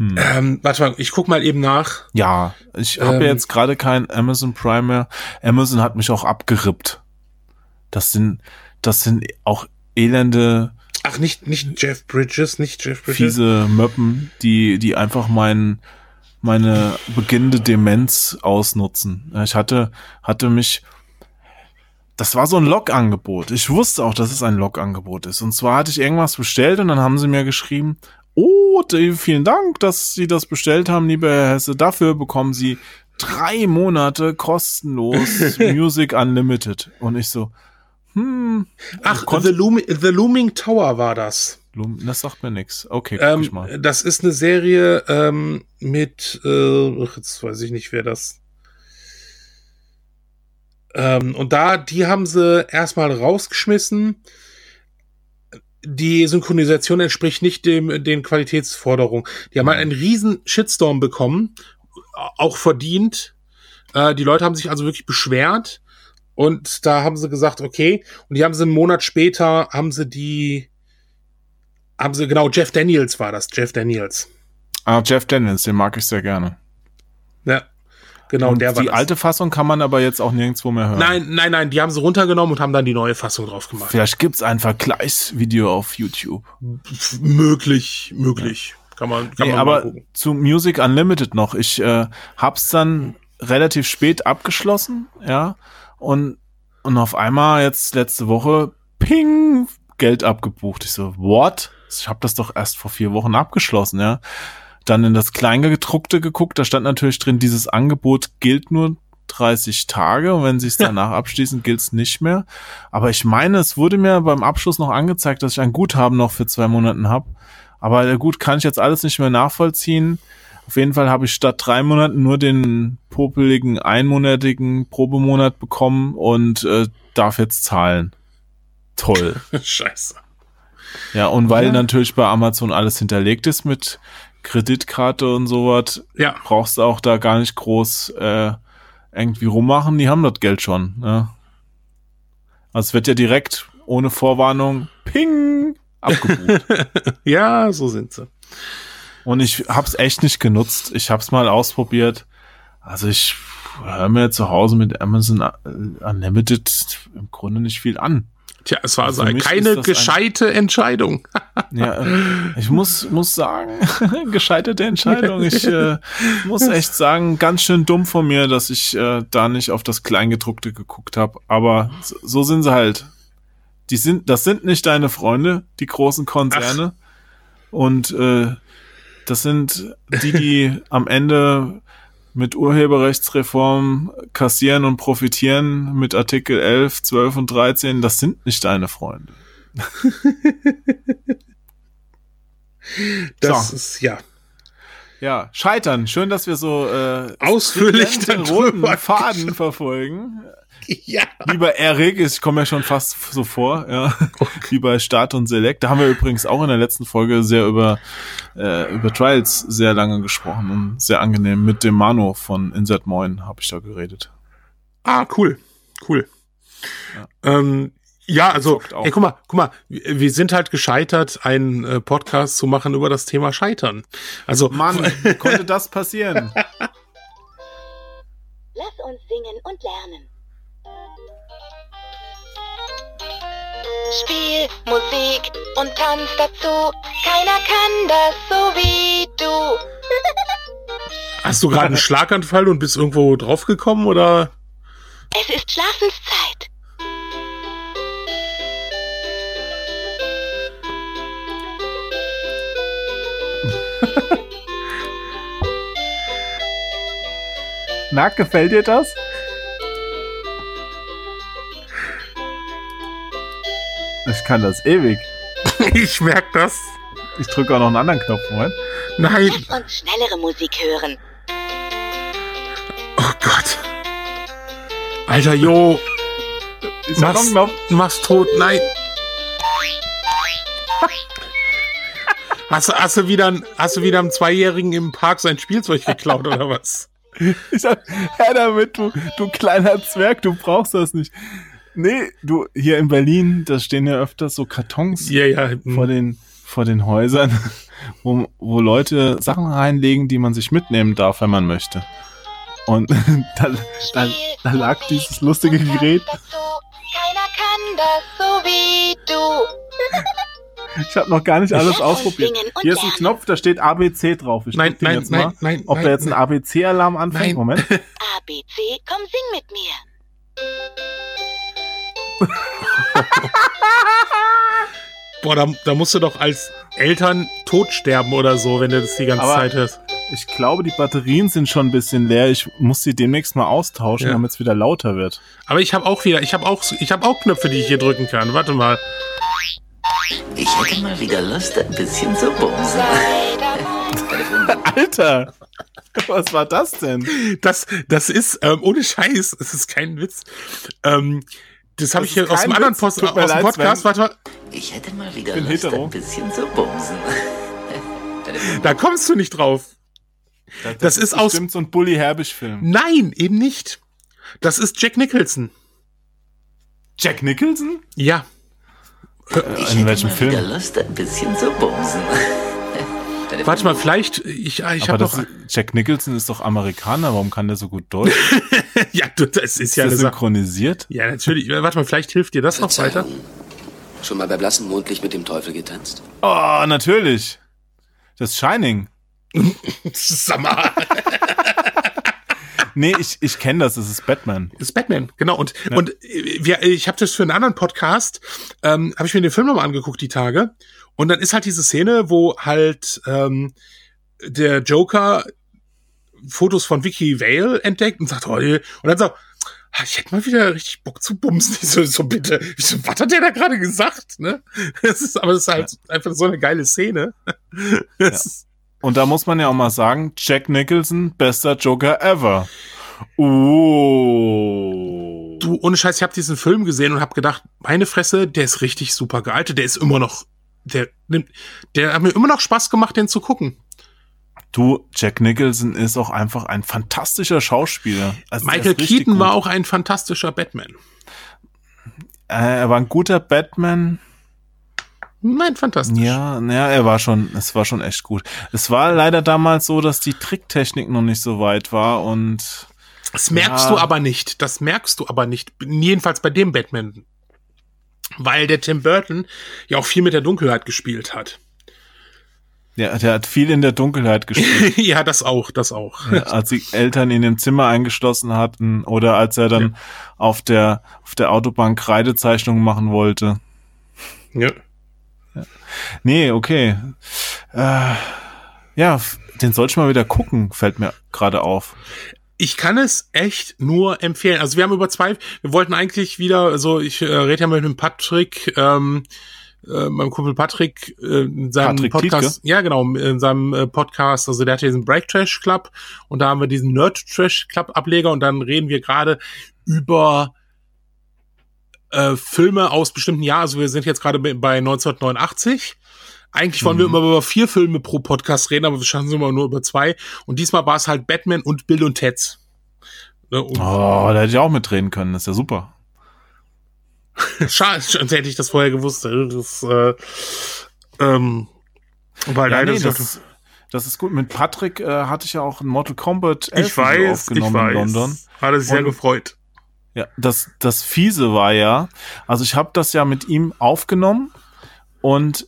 Hm. Ähm, warte mal, ich guck mal eben nach. Ja, ich habe ähm, jetzt gerade kein Amazon Prime mehr. Amazon hat mich auch abgerippt. Das sind, das sind auch elende. Ach, nicht, nicht Jeff Bridges, nicht Jeff Bridges. Fiese Möppen, die, die einfach meinen, meine beginnende Demenz ausnutzen. Ich hatte, hatte mich, das war so ein Log-Angebot. Ich wusste auch, dass es ein Log-Angebot ist. Und zwar hatte ich irgendwas bestellt und dann haben sie mir geschrieben, Oh, vielen Dank, dass Sie das bestellt haben, lieber Herr Hesse. Dafür bekommen Sie drei Monate kostenlos <laughs> Music Unlimited. Und ich so, hm. Ach, The, Loom The Looming Tower war das. Das sagt mir nix. Okay, guck ähm, ich mal. Das ist eine Serie ähm, mit, äh, jetzt weiß ich nicht, wer das. Ähm, und da, die haben sie erstmal rausgeschmissen die Synchronisation entspricht nicht dem, den Qualitätsforderungen. Die haben halt einen riesen Shitstorm bekommen, auch verdient. Äh, die Leute haben sich also wirklich beschwert und da haben sie gesagt, okay, und die haben sie einen Monat später, haben sie die, haben sie, genau, Jeff Daniels war das, Jeff Daniels. Ah, Jeff Daniels, den mag ich sehr gerne. Ja. Genau, und der war Die das. alte Fassung kann man aber jetzt auch nirgendwo mehr hören. Nein, nein, nein, die haben sie runtergenommen und haben dann die neue Fassung drauf gemacht. Vielleicht gibt's ein Vergleichsvideo auf YouTube. möglich, möglich. Ja. Kann man, kann nee, man aber zu Music Unlimited noch. Ich äh, hab's dann relativ spät abgeschlossen, ja. Und, und auf einmal jetzt letzte Woche, ping, Geld abgebucht. Ich so, what? Ich habe das doch erst vor vier Wochen abgeschlossen, ja dann in das Kleingedruckte geguckt, da stand natürlich drin, dieses Angebot gilt nur 30 Tage und wenn sie es danach abschließen, gilt es nicht mehr. Aber ich meine, es wurde mir beim Abschluss noch angezeigt, dass ich ein Guthaben noch für zwei Monaten habe. Aber gut, kann ich jetzt alles nicht mehr nachvollziehen. Auf jeden Fall habe ich statt drei Monaten nur den popeligen einmonatigen Probemonat bekommen und äh, darf jetzt zahlen. Toll. <laughs> Scheiße. Ja, und weil ja. natürlich bei Amazon alles hinterlegt ist mit Kreditkarte und sowas, ja. brauchst du auch da gar nicht groß äh, irgendwie rummachen. Die haben das Geld schon. Ne? Also es wird ja direkt ohne Vorwarnung ping abgebucht. <laughs> ja, so sind sie. Und ich hab's echt nicht genutzt. Ich hab's mal ausprobiert. Also ich höre mir zu Hause mit Amazon Unlimited im Grunde nicht viel an. Tja, es war also keine gescheite. Entscheidung. <laughs> ja, ich muss, muss sagen, <laughs> gescheiterte Entscheidung. Ich äh, muss echt sagen, ganz schön dumm von mir, dass ich äh, da nicht auf das Kleingedruckte geguckt habe. Aber so, so sind sie halt. die sind, das sind nicht deine Freunde, die großen Konzerne. Ach. Und äh, das sind die, die am Ende mit Urheberrechtsreform kassieren und profitieren mit Artikel 11, 12 und 13. Das sind nicht deine Freunde. das so. ist, ja. Ja, scheitern. Schön, dass wir so äh, ausführlich den roten <laughs> Faden verfolgen. <laughs> Ja. Lieber Erik, ich komme ja schon fast so vor, ja. Okay. Wie bei Start und Select. Da haben wir übrigens auch in der letzten Folge sehr über, äh, über Trials sehr lange gesprochen und sehr angenehm. Mit dem Mano von Insert Moin habe ich da geredet. Ah, cool. Cool. Ja. Ähm, ja, also, ey, guck mal, guck mal, wir sind halt gescheitert, einen äh, Podcast zu machen über das Thema Scheitern. Also, Mann, <laughs> wie konnte das passieren? Lass uns singen und lernen. Spiel, Musik und Tanz dazu. Keiner kann das so wie du. Hast du gerade einen Schlaganfall und bist irgendwo draufgekommen oder? Es ist Schlafenszeit. <laughs> Na, gefällt dir das? Ich kann das ewig. <laughs> ich merk das. Ich drücke auch noch einen anderen Knopf, Moment. Nein. Lass uns schnellere Musik hören. Oh Gott. Alter, Jo. Ich mach's, mach's tot. Nein. Hast, du, hast, du wieder, hast du wieder einem Zweijährigen im Park sein Spielzeug geklaut oder was? <laughs> Ich sag, Herr damit, du, du kleiner Zwerg, du brauchst das nicht. Nee, du, hier in Berlin, da stehen ja öfters so Kartons ja, ja. vor den, vor den Häusern, <laughs> wo, wo Leute Sachen reinlegen, die man sich mitnehmen darf, wenn man möchte. Und <laughs> da, da, da lag dieses lustige Gerät. Keiner kann das so wie du. Ich habe noch gar nicht alles ausprobiert. Hier ist ein Knopf, da steht ABC drauf. Ich nein, nein, nein, mal, nein, ob nein, da jetzt ein ABC-Alarm anfängt. Nein. Moment. <laughs> ABC, komm, sing mit mir. Boah, da, da musst du doch als Eltern tot sterben oder so, wenn du das die ganze Aber Zeit hörst. Ich glaube, die Batterien sind schon ein bisschen leer. Ich muss sie demnächst mal austauschen, Ja. damit es wieder lauter wird. Aber ich habe auch wieder, ich habe auch, ich habe auch Knöpfe, die ich hier drücken kann. Warte mal. Ich hätte mal wieder Lust, ein bisschen zu bumsen. <laughs> Alter! Was war das denn? Das, das ist ähm, ohne Scheiß, es ist kein Witz. Ähm, das habe Das ich hier aus dem anderen. Post, aus dem leid, Podcast. Warte mal, Ich hätte mal wieder bin Lust, hetero. ein bisschen zu bumsen. <laughs> da kommst du nicht drauf. Das ist aus- bestimmt so ein Bully Herbig-Film. Nein, eben nicht. Das ist Jack Nicholson. Jack Nicholson? Ja. Ich in hätte welchem mal Film? wieder Lust, ein bisschen zu bumsen. Warte mal, vielleicht, ich, ich habe das, noch. Jack Nicholson ist doch Amerikaner. Warum kann der so gut Deutsch? <laughs> ja, du, das ist Ist ja Sache. synchronisiert? Ja, natürlich. Warte mal, vielleicht hilft dir das noch weiter. Schon mal bei blassem Mondlicht mit dem Teufel getanzt? Oh, natürlich. Das Shining. <laughs> Mal. <laughs> Nee, ich, ich kenne das. Das ist Batman. Das ist Batman, genau. Und, und äh, wir, ich habe das für einen anderen Podcast, ähm, habe ich mir den Film nochmal angeguckt, die Tage. Und dann ist halt diese Szene, wo halt ähm, der Joker Fotos von Vicky Vale entdeckt und sagt, oh, und dann so, "Ah, ich hätte mal wieder richtig Bock zu bumsen. <laughs> Ich so, so bitte. Ich so, was hat der da gerade gesagt? Ne? <laughs> Das ist, aber das ist halt einfach so eine geile Szene. <laughs> Ist- Und da muss man ja auch mal sagen, Jack Nicholson, bester Joker ever. Oh. Du, ohne Scheiß, ich habe diesen Film gesehen und habe gedacht, meine Fresse, der ist richtig super gealtet, der ist immer noch, der nimmt, der hat mir immer noch Spaß gemacht, den zu gucken. Du, Jack Nicholson ist auch einfach ein fantastischer Schauspieler. Also Michael Keaton war auch ein fantastischer Batman. Äh, er war ein guter Batman. Nein, fantastisch. Ja, ja, er war schon, es war schon echt gut. Es war leider damals so, dass die Tricktechnik noch nicht so weit war und Das merkst Ja. du aber nicht. Das merkst du aber nicht. Jedenfalls bei dem Batman. Weil der Tim Burton ja auch viel mit der Dunkelheit gespielt hat. ja, der hat viel in der Dunkelheit gespielt. <laughs> ja, das auch, das auch. Ja, als die Eltern ihn im Zimmer eingeschlossen hatten oder als er dann auf der auf der Autobahn Kreidezeichnungen machen wollte. Ja. Nee, okay. Äh, ja, den sollte ich mal wieder gucken, fällt mir gerade auf. Ich kann es echt nur empfehlen. Also wir haben über zwei, wir wollten eigentlich wieder, also ich äh, rede ja mit dem Patrick, ähm, äh, meinem Kumpel Patrick, äh, in seinem Patrick Podcast, ja genau, in seinem äh, Podcast, also der hat hier diesen Break Trash Club und da haben wir diesen Nerd Trash Club Ableger und dann reden wir gerade über äh, Filme aus bestimmten Jahren. Also wir sind jetzt gerade bei 1989. Eigentlich wollen wir Mhm. immer über vier Filme pro Podcast reden, aber wir schaffen es immer nur über zwei. Und diesmal war es halt Batman und Bill und Ted. Ne, und Oh, da hätte ich auch mitreden können, das ist ja super. <laughs> Schade, sonst hätte ich das vorher gewusst. Das, äh, ähm, weil Ja, leider nee, ist das, das ist gut. Mit Patrick äh, hatte ich ja auch ein Mortal Kombat 11 ich weiß, ich aufgenommen weiß. in London. Hat er sich sehr gefreut. Ja, das, das Fiese war ja, also ich habe das ja mit ihm aufgenommen und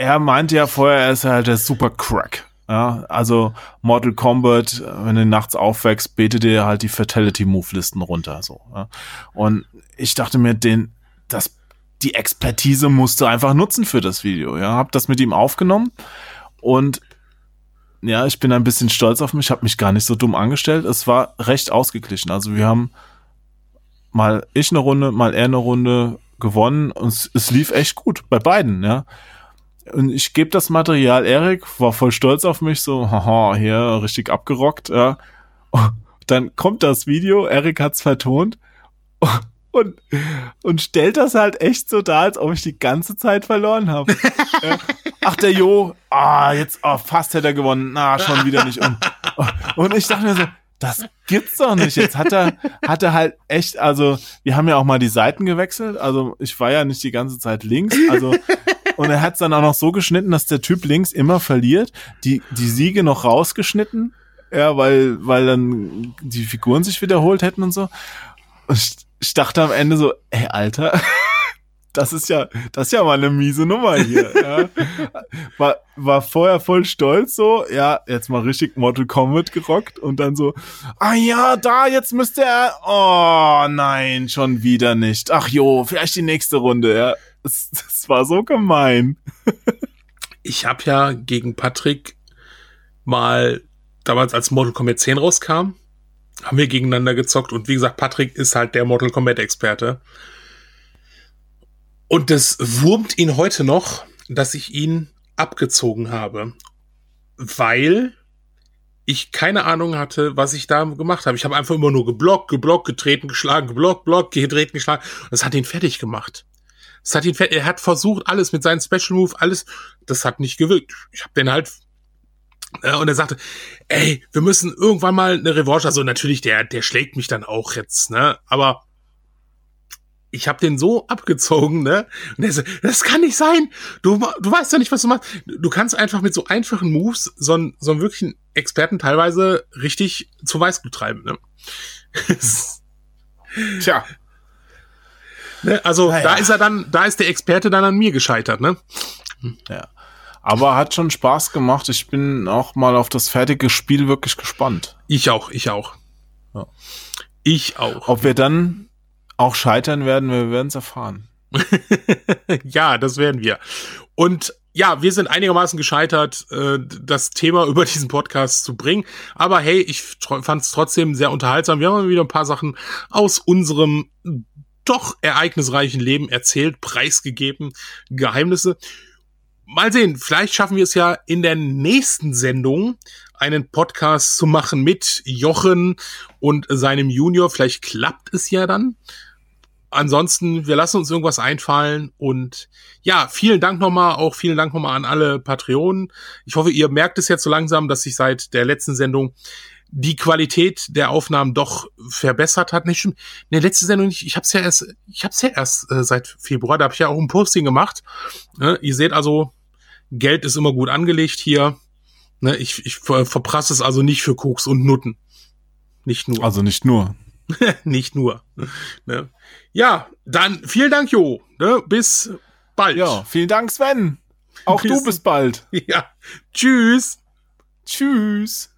er meinte ja vorher, er ist halt der super Crack. Ja, also Mortal Kombat, wenn du nachts aufwächst, betet dir halt die Fatality-Move-Listen runter. So, ja. Und ich dachte mir, den, das, die Expertise musst du einfach nutzen für das Video. Ja, hab das mit ihm aufgenommen und ja, ich bin ein bisschen stolz auf mich, habe mich gar nicht so dumm angestellt. Es war recht ausgeglichen. Also wir haben mal ich eine Runde, mal er eine Runde gewonnen und es, es lief echt gut bei beiden, ja. Und ich gebe das Material Erik, war voll stolz auf mich, so, haha, hier richtig abgerockt, ja. Dann kommt das Video, Erik hat's vertont und, und stellt das halt echt so dar, als ob ich die ganze Zeit verloren habe. <laughs> ja. Ach, der Jo, ah, jetzt, oh, fast hätte er gewonnen, na, schon wieder nicht. Und, und ich dachte mir so, das gibt's doch nicht. Jetzt hat er, hat er halt echt, also, wir haben ja auch mal die Seiten gewechselt. Also, ich war ja nicht die ganze Zeit links. Also, und er hat's dann auch noch so geschnitten, dass der Typ links immer verliert. Die, die Siege noch rausgeschnitten. Ja, weil, weil dann die Figuren sich wiederholt hätten und so. Und ich, ich dachte am Ende so, ey, Alter, <laughs> das ist ja, das ist ja mal eine miese Nummer hier. Ja. War, war vorher voll stolz so, ja, jetzt mal richtig Mortal Kombat gerockt und dann so, ah ja, da, jetzt müsste er, oh nein, schon wieder nicht. Ach jo, vielleicht die nächste Runde, ja. Das, das war so gemein. Ich habe ja gegen Patrick mal damals als Mortal Kombat 10 rauskam, haben wir gegeneinander gezockt und wie gesagt, Patrick ist halt der Mortal Kombat Experte. Und das wurmt ihn heute noch, dass ich ihn abgezogen habe, weil ich keine Ahnung hatte, was ich da gemacht habe. Ich habe einfach immer nur geblockt, geblockt, getreten, geschlagen, geblockt, blockt, getreten, geschlagen. Das hat ihn fertig gemacht. Das hat ihn. Er hat versucht, alles mit seinen Special Move, alles. Das hat nicht gewirkt. Ich habe den halt äh, und er sagte, ey, wir müssen irgendwann mal eine Revanche. Also natürlich, der, der schlägt mich dann auch jetzt, ne? Aber ich habe den so abgezogen, ne? Und er so, das kann nicht sein. Du, du weißt doch nicht, was du machst. Du kannst einfach mit so einfachen Moves so einen, so einen wirklichen Experten teilweise richtig zu Weißglut treiben, ne? <laughs> Tja. Ne? Also Naja. da ist er dann, da ist der Experte dann an mir gescheitert, ne? Ja. Aber hat schon Spaß gemacht. Ich bin auch mal auf das fertige Spiel wirklich gespannt. Ich auch, ich auch. Ja. Ich auch. Ob wir dann auch scheitern werden, wir werden es erfahren. <laughs> ja, das werden wir. Und ja, wir sind einigermaßen gescheitert, äh, das Thema über diesen Podcast zu bringen. Aber hey, ich fand es trotzdem sehr unterhaltsam. Wir haben wieder ein paar Sachen aus unserem doch ereignisreichen Leben erzählt, preisgegeben, Geheimnisse. Mal sehen, vielleicht schaffen wir es ja in der nächsten Sendung einen Podcast zu machen mit Jochen und seinem Junior. Vielleicht klappt es ja dann ansonsten, wir lassen uns irgendwas einfallen und ja, vielen Dank nochmal, auch vielen Dank nochmal an alle Patreonen. Ich hoffe, ihr merkt es jetzt so langsam, dass sich seit der letzten Sendung die Qualität der Aufnahmen doch verbessert hat. Nicht schon, ne, letzte Sendung nicht. Ich hab's ja erst, ich hab's ja erst äh, seit Februar. Da habe ich ja auch ein Posting gemacht. Ne, ihr seht also, Geld ist immer gut angelegt hier. Ne, ich ich ver verprasse es also nicht für Koks und Nutten. Nicht nur. Also nicht nur. <laughs> nicht nur. Ne? Ja, dann vielen Dank, Jo. Ne? Bis bald. Ja, vielen Dank, Sven. Auch Bis- du bist bald. <laughs> ja. Tschüss. Tschüss.